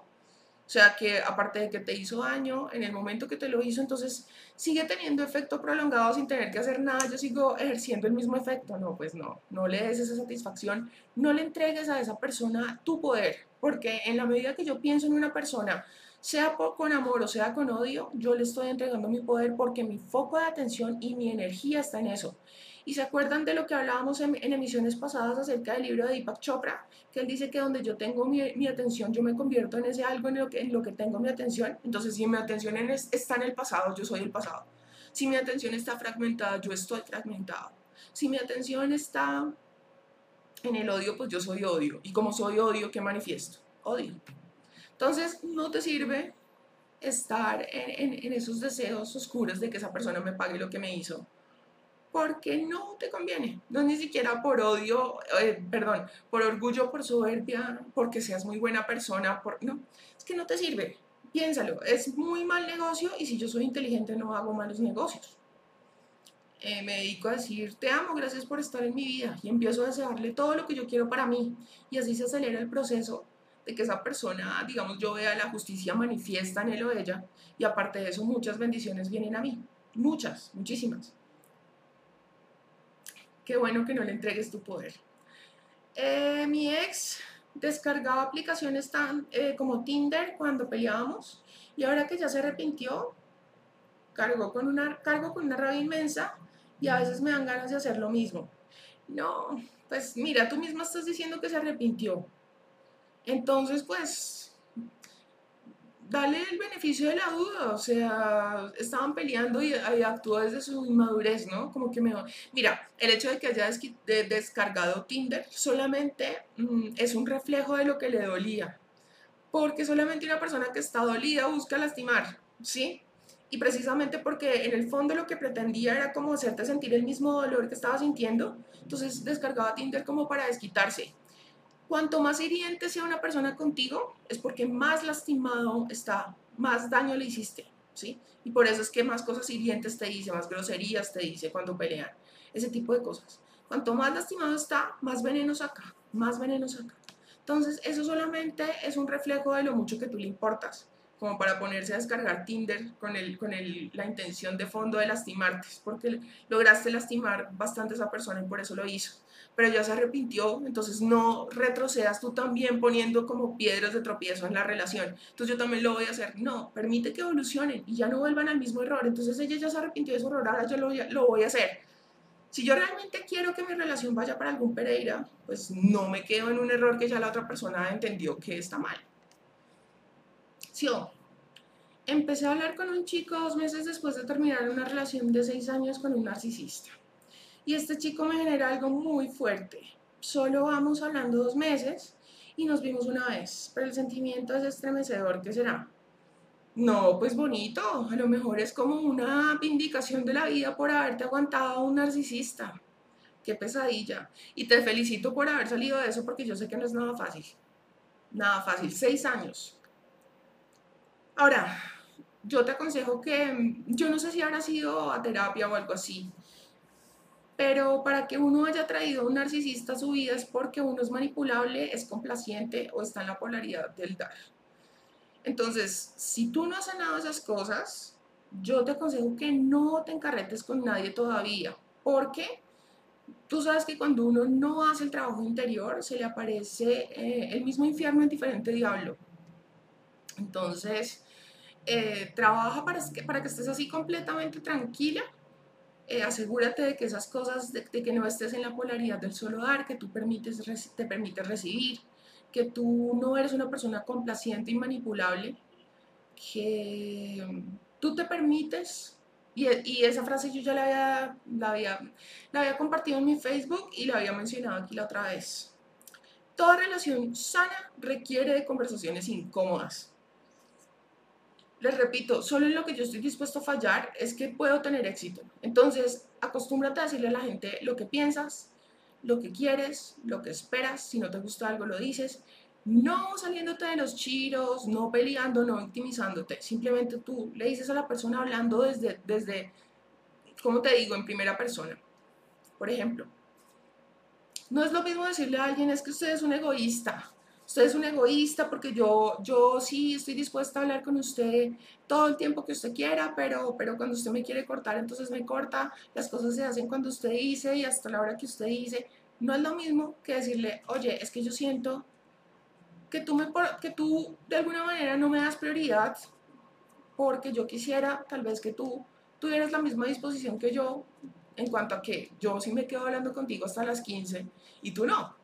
O sea, que aparte de que te hizo daño, en el momento que te lo hizo, entonces sigue teniendo efecto prolongado sin tener que hacer nada, yo sigo ejerciendo el mismo efecto. No, pues no, no le des esa satisfacción, no le entregues a esa persona tu poder, porque en la medida que yo pienso en una persona, sea con amor o sea con odio, yo le estoy entregando mi poder porque mi foco de atención y mi energía está en eso. Y se acuerdan de lo que hablábamos en, emisiones pasadas acerca del libro de Deepak Chopra, que él dice que donde yo tengo mi, atención, yo me convierto en ese algo en lo, que, en lo que tengo mi atención. Entonces, si mi atención está en el pasado, yo soy el pasado. Si mi atención está fragmentada, yo estoy fragmentado. Si mi atención está en el odio, pues yo soy odio. Y como soy odio, ¿qué manifiesto? Odio. Entonces, no te sirve estar en, en, en esos deseos oscuros de que esa persona me pague lo que me hizo porque no te conviene. No ni siquiera por odio, eh, perdón, por orgullo, por soberbia, porque seas muy buena persona, por, no, es que no te sirve. Piénsalo, es muy mal negocio y si yo soy inteligente no hago malos negocios. Eh, me dedico a decir, te amo, gracias por estar en mi vida y empiezo a desearle todo lo que yo quiero para mí y así se acelera el proceso de que esa persona, digamos, yo vea la justicia manifiesta en él o ella y aparte de eso muchas bendiciones vienen a mí, muchas, muchísimas. Qué bueno que no le entregues tu poder. Eh, mi ex descargaba aplicaciones tan, eh, como Tinder cuando peleábamos y ahora que ya se arrepintió, cargó con una, cargo con una rabia inmensa y a veces me dan ganas de hacer lo mismo. No, pues mira, tú misma estás diciendo que se arrepintió. Entonces, pues dale el beneficio de la duda, o sea, estaban peleando y, actuó desde su inmadurez, ¿no? Como que me... Mira, el hecho de que haya descargado Tinder solamente mm, es un reflejo de lo que le dolía, porque solamente una persona que está dolida busca lastimar, ¿sí? y precisamente porque en el fondo lo que pretendía era como hacerte sentir el mismo dolor que estaba sintiendo, entonces descargaba Tinder como para desquitarse. Cuanto más hiriente sea una persona contigo, es porque más lastimado está, más daño le hiciste, ¿sí? Y por eso es que más cosas hirientes te dice, más groserías te dice cuando pelean, ese tipo de cosas. Cuanto más lastimado está, más veneno saca, más veneno saca. Entonces, eso solamente es un reflejo de lo mucho que tú le importas como para ponerse a descargar Tinder con, el, con el, la intención de fondo de lastimarte, porque lograste lastimar bastante a esa persona y por eso lo hizo. Pero ya se arrepintió, entonces no retrocedas tú también poniendo como piedras de tropiezo en la relación. Entonces yo también lo voy a hacer. No, permite que evolucionen y ya no vuelvan al mismo error. Entonces ella ya se arrepintió de su error, ahora yo lo, voy a hacer. Si yo realmente quiero que mi relación vaya para algún Pereira, pues no me quedo en un error que ya la otra persona entendió que está mal. Empecé a hablar con un chico dos meses después de terminar una relación de seis años con un narcisista. Y este chico me genera algo muy fuerte. Solo vamos hablando dos meses y nos vimos una vez, pero el sentimiento es estremecedor. ¿Qué será? No, pues bonito. A lo mejor es como una vindicación de la vida por haberte aguantado a un narcisista. Qué pesadilla. Y te felicito por haber salido de eso porque yo sé que no es nada fácil. Nada fácil. Seis años. Ahora, yo te aconsejo que, yo no sé si habrá sido a terapia o algo así, pero para que uno haya traído un narcisista a su vida es porque uno es manipulable, es complaciente o está en la polaridad del dar. Entonces, si tú no has sanado esas cosas, yo te aconsejo que no te encarretes con nadie todavía, porque tú sabes que cuando uno no hace el trabajo interior, se le aparece eh, el mismo infierno en diferente diablo. Entonces, eh, trabaja para para que estés así completamente tranquila. Eh, asegúrate de que esas cosas, de, que no estés en la polaridad del solo dar, que tú permites, te permites recibir, que tú no eres una persona complaciente y manipulable, que tú te permites, y, y esa frase yo ya la había, la, había, la había compartido en mi Facebook y la había mencionado aquí la otra vez. Toda relación sana requiere de conversaciones incómodas les repito, solo en lo que yo estoy dispuesto a fallar es que puedo tener éxito. Entonces, acostúmbrate a decirle a la gente lo que piensas, lo que quieres, lo que esperas. Si no te gusta algo, lo dices. No saliéndote de los chiros, no peleando, no victimizándote. Simplemente tú le dices a la persona hablando desde, desde, ¿cómo te digo?, en primera persona. Por ejemplo, no es lo mismo decirle a alguien, es que usted es un egoísta usted es un egoísta porque yo, yo sí estoy dispuesta a hablar con usted todo el tiempo que usted quiera, pero, pero cuando usted me quiere cortar, entonces me corta, las cosas se hacen cuando usted dice y hasta la hora que usted dice. No es lo mismo que decirle, oye, es que yo siento que tú, me, que tú de alguna manera no me das prioridad porque yo quisiera tal vez que tú tuvieras la misma disposición que yo en cuanto a que yo sí me quedo hablando contigo hasta las 15 y tú no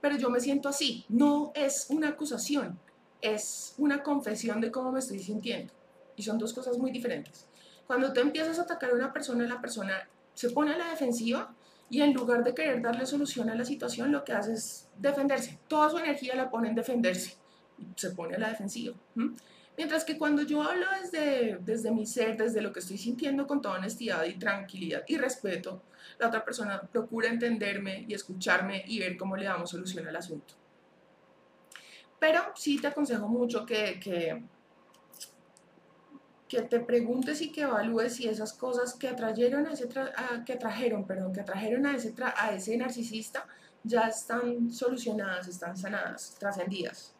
pero yo me siento así. No es una acusación, es una confesión de cómo me estoy sintiendo. Y son dos cosas muy diferentes. Cuando tú empiezas a atacar a una persona, la persona se pone a la defensiva y en lugar de querer darle solución a la situación, lo que hace es defenderse. Toda su energía la pone en defenderse. Se pone a la defensiva. Mientras que cuando yo hablo desde, desde mi ser, desde lo que estoy sintiendo con toda honestidad y tranquilidad y respeto, la otra persona procura entenderme y escucharme y ver cómo le damos solución al asunto. Pero sí te aconsejo mucho que, que, te preguntes y que evalúes si esas cosas que atrajeron a ese, que atrajeron, perdón, que atrajeron a ese, a ese narcisista ya están solucionadas, están sanadas, trascendidas.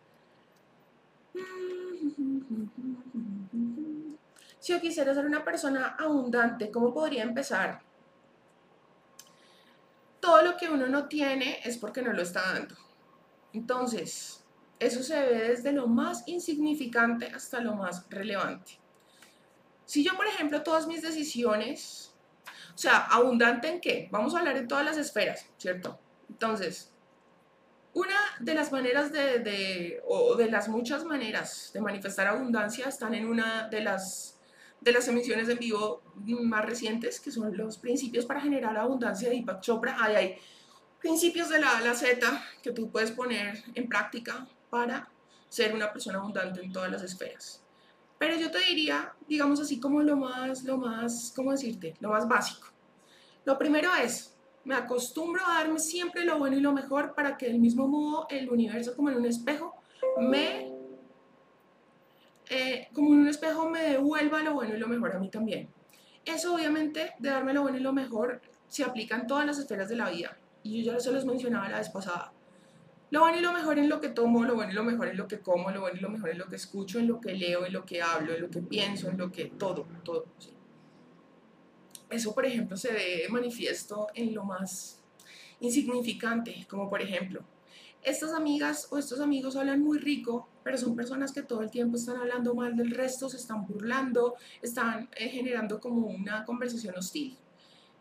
Si yo quisiera ser una persona abundante, ¿cómo podría empezar? Todo lo que uno no tiene es porque no lo está dando. Entonces, eso se ve desde lo más insignificante hasta lo más relevante. Si yo, por ejemplo, todas mis decisiones, o sea, abundante en qué? Vamos a hablar en todas las esferas, ¿cierto? Entonces, una de las maneras de, o de las muchas maneras de manifestar abundancia están en una de las, de las emisiones en vivo más recientes, que son los principios para generar abundancia de Deepak Chopra. Ahí hay principios de la A a la Z que tú puedes poner en práctica para ser una persona abundante en todas las esferas. Pero yo te diría, digamos así como lo más, lo más, ¿cómo decirte? Lo más básico. Lo primero es, me acostumbro a darme siempre lo bueno y lo mejor para que del mismo modo el universo como en un espejo me, eh, como en un espejo me devuelva lo bueno y lo mejor a mí también. Eso obviamente de darme lo bueno y lo mejor se aplica en todas las esferas de la vida. Y yo ya se los mencionaba la vez pasada. Lo bueno y lo mejor en lo que tomo, lo bueno y lo mejor en lo que como, lo bueno y lo mejor en lo que escucho, en lo que leo, en lo que hablo, en lo que pienso, en lo que todo, todo. Eso, por ejemplo, se ve manifiesto en lo más insignificante, como por ejemplo, estas amigas o estos amigos hablan muy rico, pero son personas que todo el tiempo están hablando mal del resto, se están burlando, están eh, generando como una conversación hostil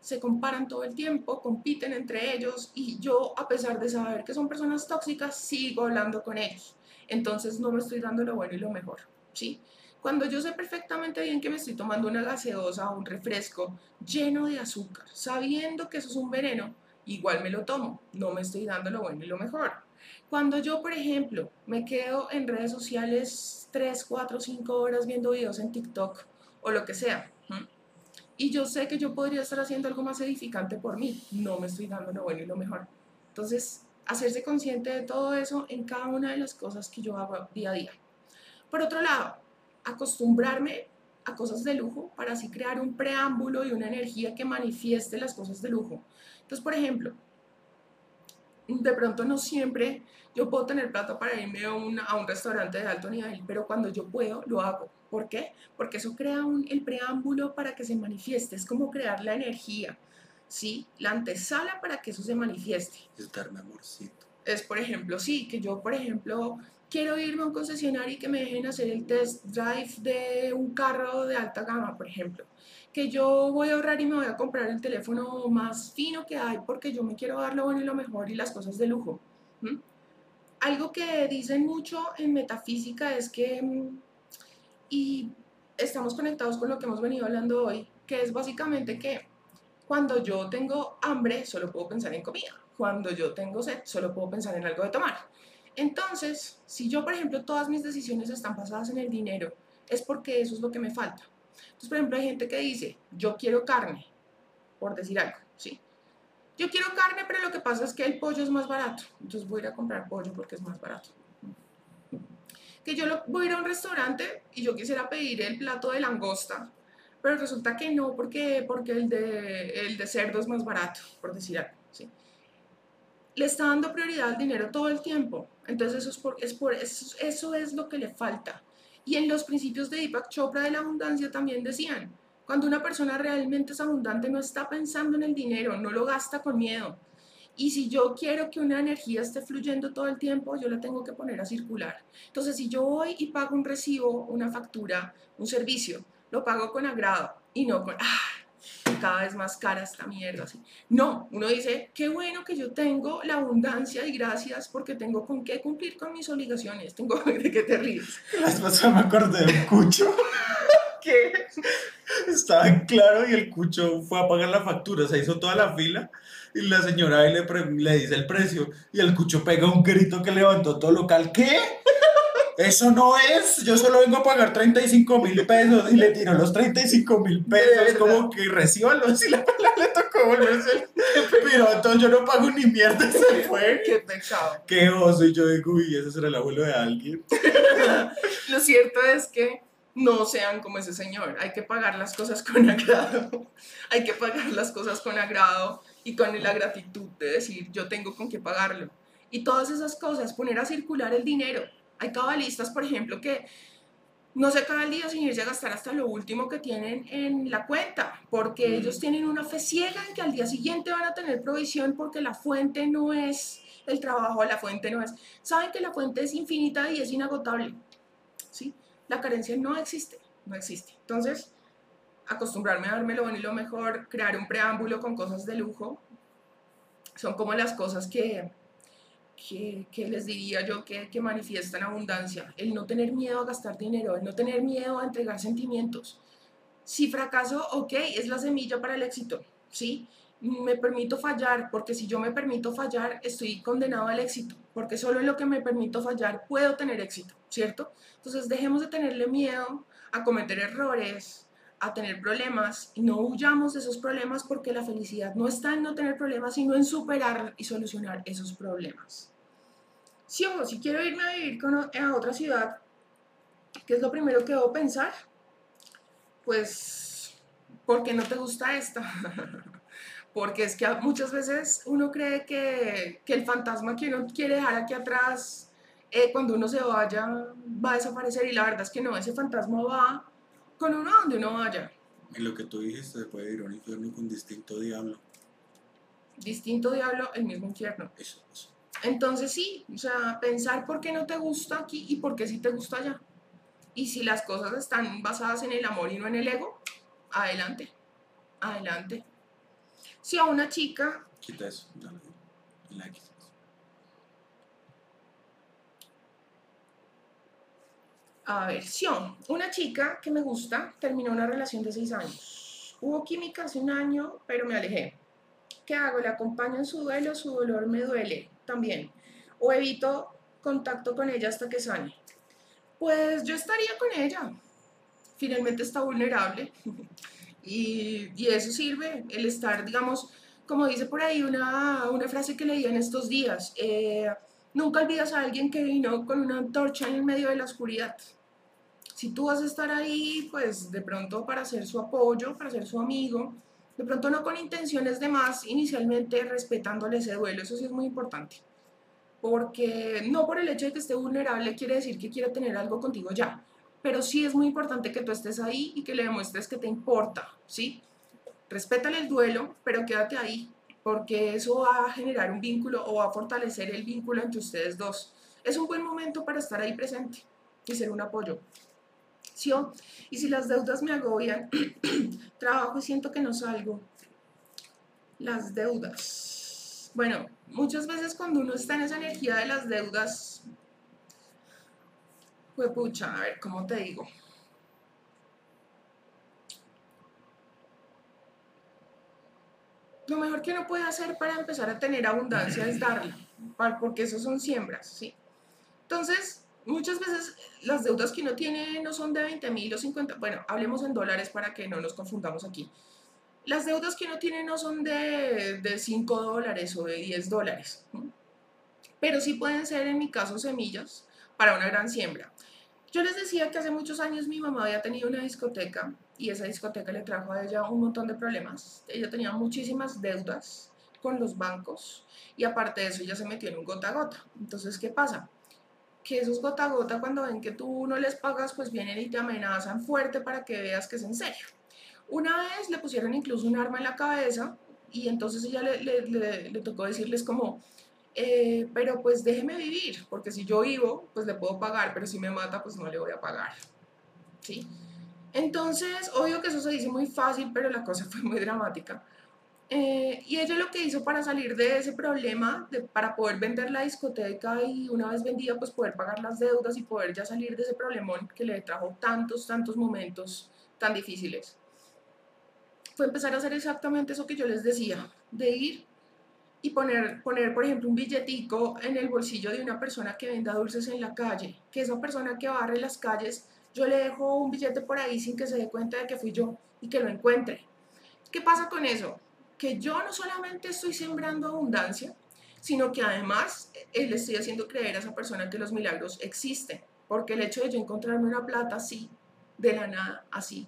se comparan todo el tiempo, compiten entre ellos y yo, a pesar de saber que son personas tóxicas, sigo hablando con ellos. Entonces no me estoy dando lo bueno y lo mejor, ¿sí? Cuando yo sé perfectamente bien que me estoy tomando una gaseosa o un refresco lleno de azúcar, sabiendo que eso es un veneno, igual me lo tomo, no me estoy dando lo bueno y lo mejor. Cuando yo, por ejemplo, me quedo en redes sociales 3, 4, 5 horas viendo videos en TikTok o lo que sea, y yo sé que yo podría estar haciendo algo más edificante por mí, no me estoy dando lo bueno y lo mejor. Entonces, hacerse consciente de todo eso en cada una de las cosas que yo hago día a día. Por otro lado, acostumbrarme a cosas de lujo para así crear un preámbulo y una energía que manifieste las cosas de lujo. Entonces, por ejemplo, de pronto no siempre yo puedo tener plata para irme a, a un restaurante de alto nivel, pero cuando yo puedo, lo hago. ¿Por qué? Porque eso crea un, el preámbulo para que se manifieste, es como crear la energía, ¿sí? La antesala para que eso se manifieste. Es darme amorcito. Es, por ejemplo, sí, que yo, por ejemplo, quiero irme a un concesionario y que me dejen hacer el test drive de un carro de alta gama, por ejemplo. Que yo voy a ahorrar y me voy a comprar el teléfono más fino que hay porque yo me quiero dar lo bueno y lo mejor y las cosas de lujo. Algo que dicen mucho en metafísica es que mm, y estamos conectados con lo que hemos venido hablando hoy, que es básicamente que cuando yo tengo hambre solo puedo pensar en comida, cuando yo tengo sed solo puedo pensar en algo de tomar. Entonces, si yo, por ejemplo, todas mis decisiones están basadas en el dinero, es porque eso es lo que me falta. Entonces, por ejemplo, hay gente que dice, yo quiero carne, por decir algo, ¿sí? Yo quiero carne, pero lo que pasa es que el pollo es más barato. Entonces voy a ir a comprar pollo porque es más barato que yo voy a ir a un restaurante y yo quisiera pedir el plato de langosta, pero resulta que no, porque, porque el, de, el de cerdo es más barato, por decir algo. Le está dando prioridad al dinero todo el tiempo. Entonces eso es, por, es por, eso, eso es lo que le falta. Y en los principios de Deepak Chopra de la abundancia también decían, cuando una persona realmente es abundante no está pensando en el dinero, no lo gasta con miedo, y si yo quiero que una energía esté fluyendo todo el tiempo, yo la tengo que poner a circular. Entonces, si yo voy y pago un recibo, una factura, un servicio, lo pago con agrado y no con, ah, cada vez más cara esta mierda. Así. No, uno dice, qué bueno que yo tengo la abundancia y gracias porque tengo con qué cumplir con mis obligaciones. Tengo de qué te ríes. Las pasó me acordé de un cucho. ¿Qué? Estaba claro y el cucho fue a pagar la factura, se hizo toda la fila y la señora ahí le, le dice el precio y el cucho pega un grito que levantó todo local. ¿Qué? Eso no es, yo solo vengo a pagar 35 mil pesos y le tiró los 35 mil pesos, como que recíbalos y la pala le tocó volverse. Pero entonces yo no pago ni mierda, se fue. Qué pecado. Qué oso, y yo digo, uy, ese será el abuelo de alguien. Lo cierto es que no sean como ese señor, hay que pagar las cosas con agrado, hay que pagar las cosas con agrado y con la gratitud de decir yo tengo con qué pagarlo. Y todas esas cosas, poner a circular el dinero. Hay cabalistas, por ejemplo, que no se acaba el día sin irse a gastar hasta lo último que tienen en la cuenta, porque mm. ellos tienen una fe ciega en que al día siguiente van a tener provisión porque la fuente no es el trabajo, la fuente no es. Saben que la fuente es infinita y es inagotable. ¿sí? La carencia no existe, no existe. Entonces, acostumbrarme a darme lo bueno y lo mejor, crear un preámbulo con cosas de lujo, son como las cosas que, que, les diría yo que, que, manifiestan abundancia. El no tener miedo a gastar dinero, el no tener miedo a entregar sentimientos. Si fracaso, ok, es la semilla para el éxito, ¿sí? me permito fallar, porque si yo me permito fallar, estoy condenado al éxito, porque solo en lo que me permito fallar puedo tener éxito, ¿cierto? Entonces dejemos de tenerle miedo a cometer errores, a tener problemas y no huyamos de esos problemas porque la felicidad no está en no tener problemas, sino en superar y solucionar esos problemas. Si, o si quiero irme a vivir con, a otra ciudad, ¿qué es lo primero que debo pensar? Pues, ¿por qué no te gusta esta? porque es que muchas veces uno cree que, que, el fantasma que uno quiere dejar aquí atrás, eh, cuando uno se vaya, va a desaparecer y la verdad es que no, ese fantasma va con uno donde uno vaya. Y lo que tú dijiste, se puede ir a un infierno con distinto diablo. Distinto diablo, el mismo infierno. Eso, eso. Entonces sí, o sea, pensar por qué no te gusta aquí y por qué sí te gusta allá. Y si las cosas están basadas en el amor y no en el ego, adelante, adelante si a una chica... Quita eso, A ver, si una chica que me gusta terminó una relación de seis años. Hubo química hace un año, pero me alejé. ¿Qué hago? ¿Le acompaño en su duelo? Su dolor me duele también. ¿O evito contacto con ella hasta que sane? Pues yo estaría con ella. Finalmente está vulnerable. Y, eso sirve, el estar, digamos, como dice por ahí una, una frase que leí en estos días, eh, nunca olvidas a alguien que vino con una antorcha en el medio de la oscuridad. Si tú vas a estar ahí, pues de pronto para ser su apoyo, para ser su amigo, de pronto no con intenciones de más, inicialmente respetándole ese duelo, eso sí es muy importante. Porque no por el hecho de que esté vulnerable quiere decir que quiere tener algo contigo ya pero sí es muy importante que tú estés ahí y que le demuestres que te importa, ¿sí? Respétale el duelo, pero quédate ahí, porque eso va a generar un vínculo o va a fortalecer el vínculo entre ustedes dos. Es un buen momento para estar ahí presente y ser un apoyo. ¿Sí? Y si las deudas me agobian, trabajo y siento que no salgo. Las deudas. Bueno, muchas veces cuando uno está en esa energía de las deudas, pues pucha, a ver, ¿cómo te digo? Lo mejor que uno puede hacer para empezar a tener abundancia es darla, porque eso son siembras, ¿sí? Entonces, muchas veces las deudas que uno tiene no son de 20 mil o 50, bueno, hablemos en dólares para que no nos confundamos aquí. Las deudas que uno tiene no son de, de 5 dólares o de 10 dólares, pero sí pueden ser, en mi caso, semillas para una gran siembra. Yo les decía que hace muchos años mi mamá había tenido una discoteca y esa discoteca le trajo a ella un montón de problemas. Ella tenía muchísimas deudas con los bancos y aparte de eso ella se metió en un gota a gota. Entonces, ¿qué pasa? Que esos gota a gota cuando ven que tú no les pagas, pues vienen y te amenazan fuerte para que veas que es en serio. Una vez le pusieron incluso un arma en la cabeza y entonces ella le, le, le tocó decirles como, eh, pero pues déjeme vivir, porque si yo vivo, pues le puedo pagar, pero si me mata, pues no le voy a pagar. ¿Sí? Entonces, obvio que eso se dice muy fácil, pero la cosa fue muy dramática. Eh, y ella lo que hizo para salir de ese problema, para poder vender la discoteca y una vez vendida, pues poder pagar las deudas y poder ya salir de ese problemón que le trajo tantos, tantos momentos tan difíciles, fue empezar a hacer exactamente eso que yo les decía, de ir y poner, poner, por ejemplo, un billetico en el bolsillo de una persona que venda dulces en la calle, que esa persona que barre las calles, yo le dejo un billete por ahí sin que se dé cuenta de que fui yo y que lo encuentre. ¿Qué pasa con eso? Que yo no solamente estoy sembrando abundancia, sino que además eh, le estoy haciendo creer a esa persona que los milagros existen, porque el hecho de yo encontrarme una plata así, de la nada, así,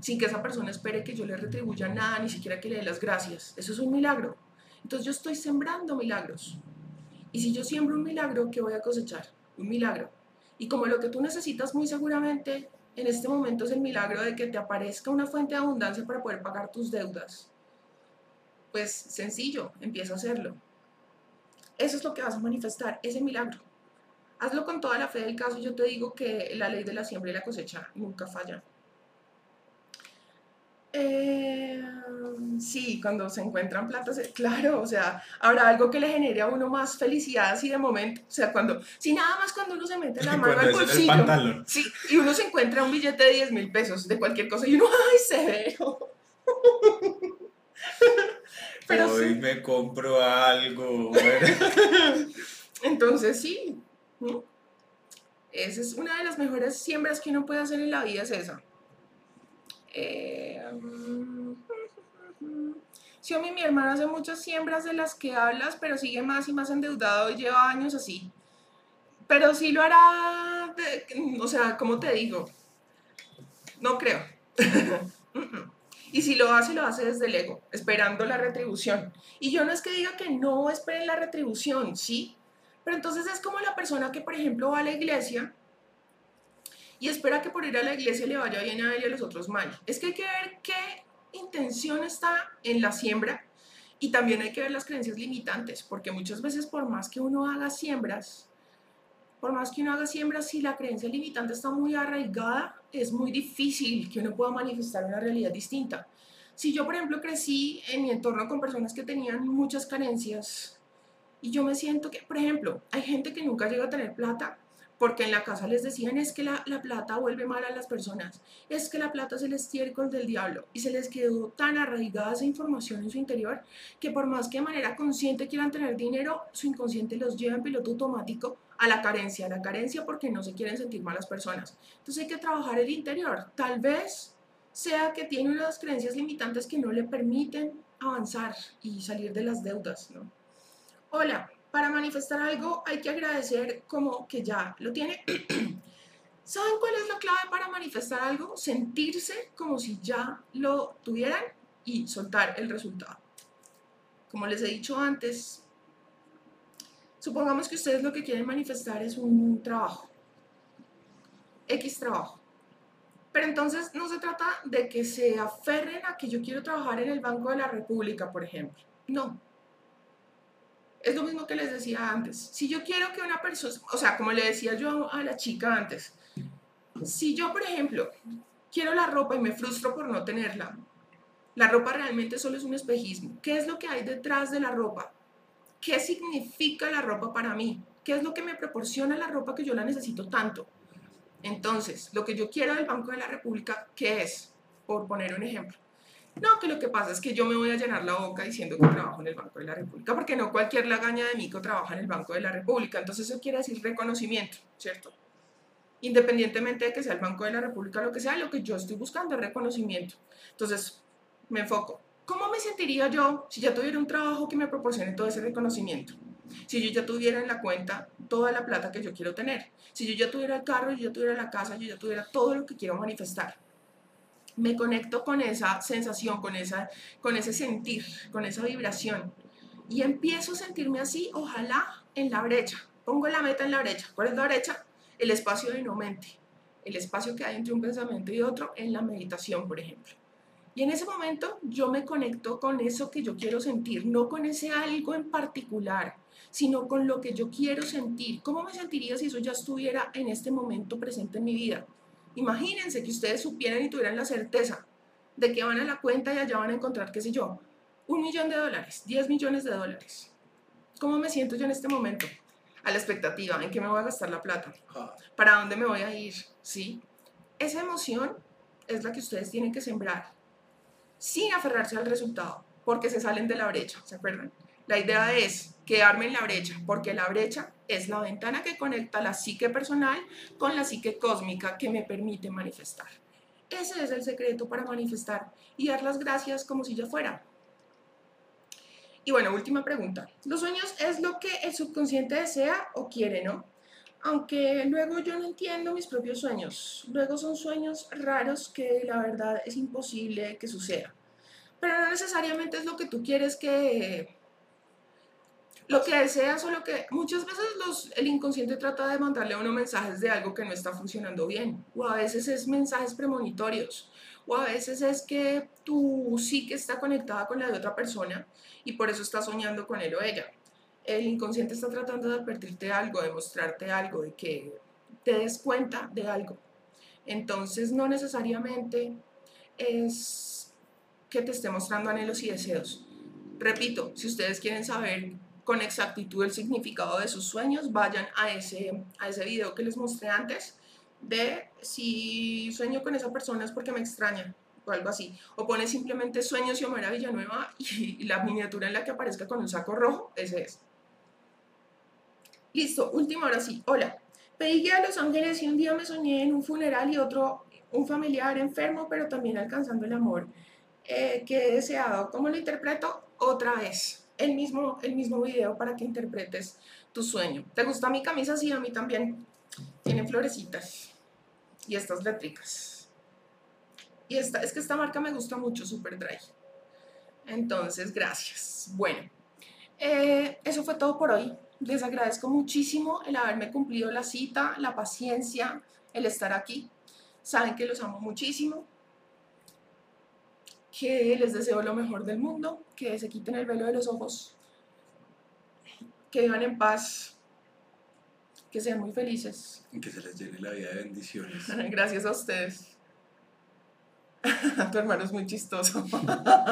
sin que esa persona espere que yo le retribuya nada, ni siquiera que le dé las gracias, eso es un milagro. Entonces yo estoy sembrando milagros. Y si yo siembro un milagro, ¿qué voy a cosechar? Un milagro. Y como lo que tú necesitas muy seguramente en este momento es el milagro de que te aparezca una fuente de abundancia para poder pagar tus deudas, pues sencillo, empieza a hacerlo. Eso es lo que vas a manifestar, ese milagro. Hazlo con toda la fe del caso y yo te digo que la ley de la siembra y la cosecha nunca falla. Eh, sí, cuando se encuentran platas, claro, o sea, habrá algo que le genere a uno más felicidad así de momento, o sea, cuando, si nada más cuando uno se mete la mano al bolsillo, sí, y uno se encuentra un billete de 10 mil pesos de cualquier cosa y uno, ay, severo, Pero Hoy me compro algo. Entonces sí, esa es una de las mejores siembras que uno puede hacer en la vida, es esa. Eh, Xiaomi, mi hermano hace muchas siembras de las que hablas, pero sigue más y más endeudado y lleva años así. Pero sí lo hará, o sea, como te digo, no creo. y si lo hace, lo hace desde el esperando la retribución. Y yo no es que diga que no esperen la retribución, sí, pero entonces es como la persona que, por ejemplo, va a la iglesia y espera que por ir a la iglesia le vaya bien a él y a los otros mal. Es que hay que ver qué intención está en la siembra y también hay que ver las creencias limitantes, porque muchas veces por más que uno haga siembras, por más que uno haga siembras, si la creencia limitante está muy arraigada, es muy difícil que uno pueda manifestar una realidad distinta. Si yo, por ejemplo, crecí en mi entorno con personas que tenían muchas carencias y yo me siento que, por ejemplo, hay gente que nunca llega a tener plata porque en la casa les decían es que la, la, plata vuelve mal a las personas, es que la plata es el estiércol del diablo y se les quedó tan arraigada esa información en su interior que por más que de manera consciente quieran tener dinero, su inconsciente los lleva en piloto automático a la carencia, a la carencia porque no se quieren sentir malas personas. Entonces hay que trabajar el interior, tal vez sea que tiene unas creencias limitantes que no le permiten avanzar y salir de las deudas, ¿no? Hola, para manifestar algo hay que agradecer como que ya lo tiene. ¿Saben cuál es la clave para manifestar algo? Sentirse como si ya lo tuvieran y soltar el resultado. Como les he dicho antes, supongamos que ustedes lo que quieren manifestar es un trabajo, X trabajo. Pero entonces no se trata de que se aferren a que yo quiero trabajar en el Banco de la República, por ejemplo. No, es lo mismo que les decía antes. Si yo quiero que una persona, o sea, como le decía yo a la chica antes, si yo, por ejemplo, quiero la ropa y me frustro por no tenerla, la ropa realmente solo es un espejismo. ¿Qué es lo que hay detrás de la ropa? ¿Qué significa la ropa para mí? ¿Qué es lo que me proporciona la ropa que yo la necesito tanto? Entonces, lo que yo quiero del Banco de la República, ¿qué es? Por poner un ejemplo. No, que lo que pasa es que yo me voy a llenar la boca diciendo que trabajo en el Banco de la República, porque no cualquier lagaña de mico trabaja en el Banco de la República. Entonces eso quiere decir reconocimiento, ¿cierto? Independientemente de que sea el Banco de la República lo que sea, lo que yo estoy buscando es reconocimiento. Entonces, me enfoco. ¿Cómo me sentiría yo si ya tuviera un trabajo que me proporcione todo ese reconocimiento? Si yo ya tuviera en la cuenta toda la plata que yo quiero tener. Si yo ya tuviera el carro, yo ya tuviera la casa, yo ya tuviera todo lo que quiero manifestar me conecto con esa sensación, con, esa, con ese sentir, con esa vibración. Y empiezo a sentirme así, ojalá en la brecha. Pongo la meta en la brecha. ¿Cuál es la brecha? El espacio de no mente. El espacio que hay entre un pensamiento y otro en la meditación, por ejemplo. Y en ese momento yo me conecto con eso que yo quiero sentir, no con ese algo en particular, sino con lo que yo quiero sentir. ¿Cómo me sentiría si eso ya estuviera en este momento presente en mi vida? Imagínense que ustedes supieran y tuvieran la certeza de que van a la cuenta y allá van a encontrar, qué sé yo, un millón de dólares, 10 millones de dólares. ¿Cómo me siento yo en este momento? A la expectativa, ¿en qué me voy a gastar la plata? ¿Para dónde me voy a ir? ¿Sí? Esa emoción es la que ustedes tienen que sembrar sin aferrarse al resultado, porque se salen de la brecha, ¿se acuerdan? La idea es quedarme en la brecha, porque la brecha es la ventana que conecta la psique personal con la psique cósmica que me permite manifestar. Ese es el secreto para manifestar y dar las gracias como si ya fuera. Y bueno, última pregunta. ¿Los sueños es lo que el subconsciente desea o quiere, no? Aunque luego yo no entiendo mis propios sueños. Luego son sueños raros que la verdad es imposible que suceda. Pero no necesariamente es lo que tú quieres que lo que deseas o lo que muchas veces los, el inconsciente trata de mandarle a uno mensajes de algo que no está funcionando bien o a veces es mensajes premonitorios o a veces es que tú sí que está conectada con la de otra persona y por eso estás soñando con él o ella. El inconsciente está tratando de advertirte algo, de mostrarte algo, de que te des cuenta de algo. Entonces no necesariamente es que te esté mostrando anhelos y deseos. Repito, si ustedes quieren saber con exactitud el significado de sus sueños, vayan a ese, a ese video que les mostré antes de si sueño con esa persona es porque me extraña. o algo así. O pones simplemente Sueños y Omar Villanueva y la miniatura en la que aparezca con un saco rojo, ese es. Listo, último, ahora sí. Hola. Pedí guía a Los Ángeles y un día me soñé en un funeral y otro, un familiar enfermo, pero también alcanzando el amor eh, que he deseado. ¿Cómo lo interpreto? Otra vez. El mismo, el mismo video para que interpretes tu sueño. ¿Te gusta mi camisa? Sí, a mí también. Tiene florecitas y estas letricas. Y esta, es que esta marca me gusta mucho, Super Dry. Entonces, gracias. Bueno, eh, eso fue todo por hoy. Les agradezco muchísimo el haberme cumplido la cita, la paciencia, el estar aquí. Saben que los amo muchísimo, que les deseo lo mejor del mundo, que se quiten el velo de los ojos, que vivan en paz, que sean muy felices. Y que se les llene la vida de bendiciones. Gracias a ustedes. tu hermano es muy chistoso.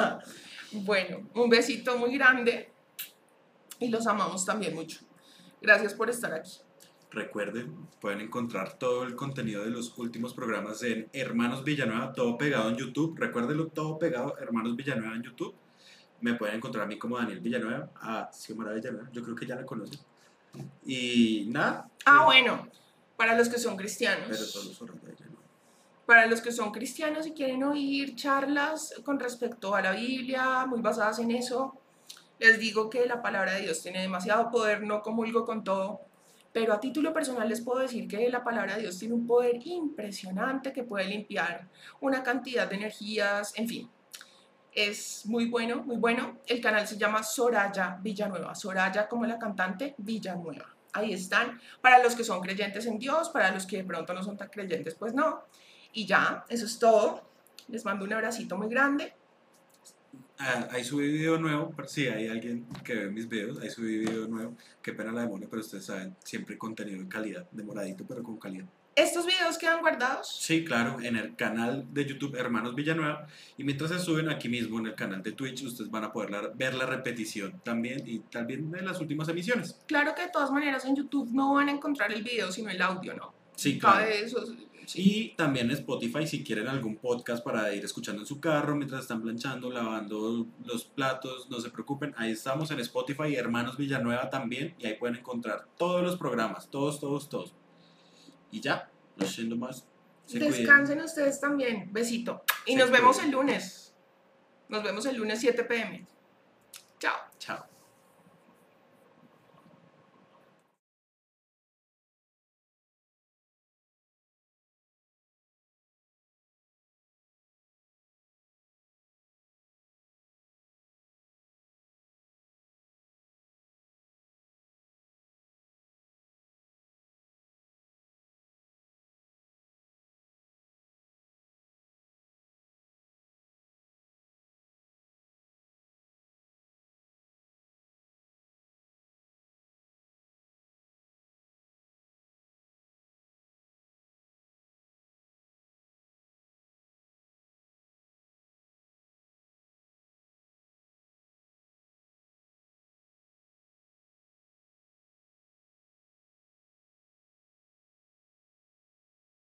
bueno, un besito muy grande y los amamos también mucho. Gracias por estar aquí. Recuerden, pueden encontrar todo el contenido de los últimos programas en Hermanos Villanueva, todo pegado en YouTube. Recuérdenlo, todo pegado, Hermanos Villanueva en YouTube. Me pueden encontrar a mí como Daniel Villanueva, a Xiomara Villanueva, yo creo que ya la conocen. Y nada. Ah, eh, bueno, para los que son cristianos. Pero Villanueva. Para los que son cristianos y quieren oír charlas con respecto a la Biblia, muy basadas en eso, les digo que la palabra de Dios tiene demasiado poder, no comulgo con todo, pero a título personal les puedo decir que la palabra de Dios tiene un poder impresionante que puede limpiar una cantidad de energías, en fin. Es muy bueno, muy bueno. El canal se llama Soraya Villanueva. Soraya como la cantante Villanueva. Ahí están. Para los que son creyentes en Dios, para los que de pronto no son tan creyentes, pues no. Y ya, eso es todo. Les mando un abracito muy grande. Ah, ahí subí video nuevo, sí, hay alguien que ve mis videos, ahí subí video nuevo, qué pena la demonia, pero ustedes saben, siempre contenido de calidad, demoradito, pero con calidad. ¿Estos videos quedan guardados? Sí, claro, en el canal de YouTube Hermanos Villanueva. Y mientras se suben aquí mismo en el canal de Twitch, ustedes van a poder ver la repetición también y también de las últimas emisiones. Claro que de todas maneras en YouTube no van a encontrar el video, sino el audio, ¿no? Sí, claro. Y también Spotify si quieren algún podcast para ir escuchando en su carro mientras están planchando, lavando los platos, no se preocupen, ahí estamos en Spotify, Hermanos Villanueva también, y ahí pueden encontrar todos los programas, todos, todos, todos. Y ya, no siendo más. Descansen ustedes también, besito. Y nos vemos el lunes. Nos vemos el lunes 7 pm.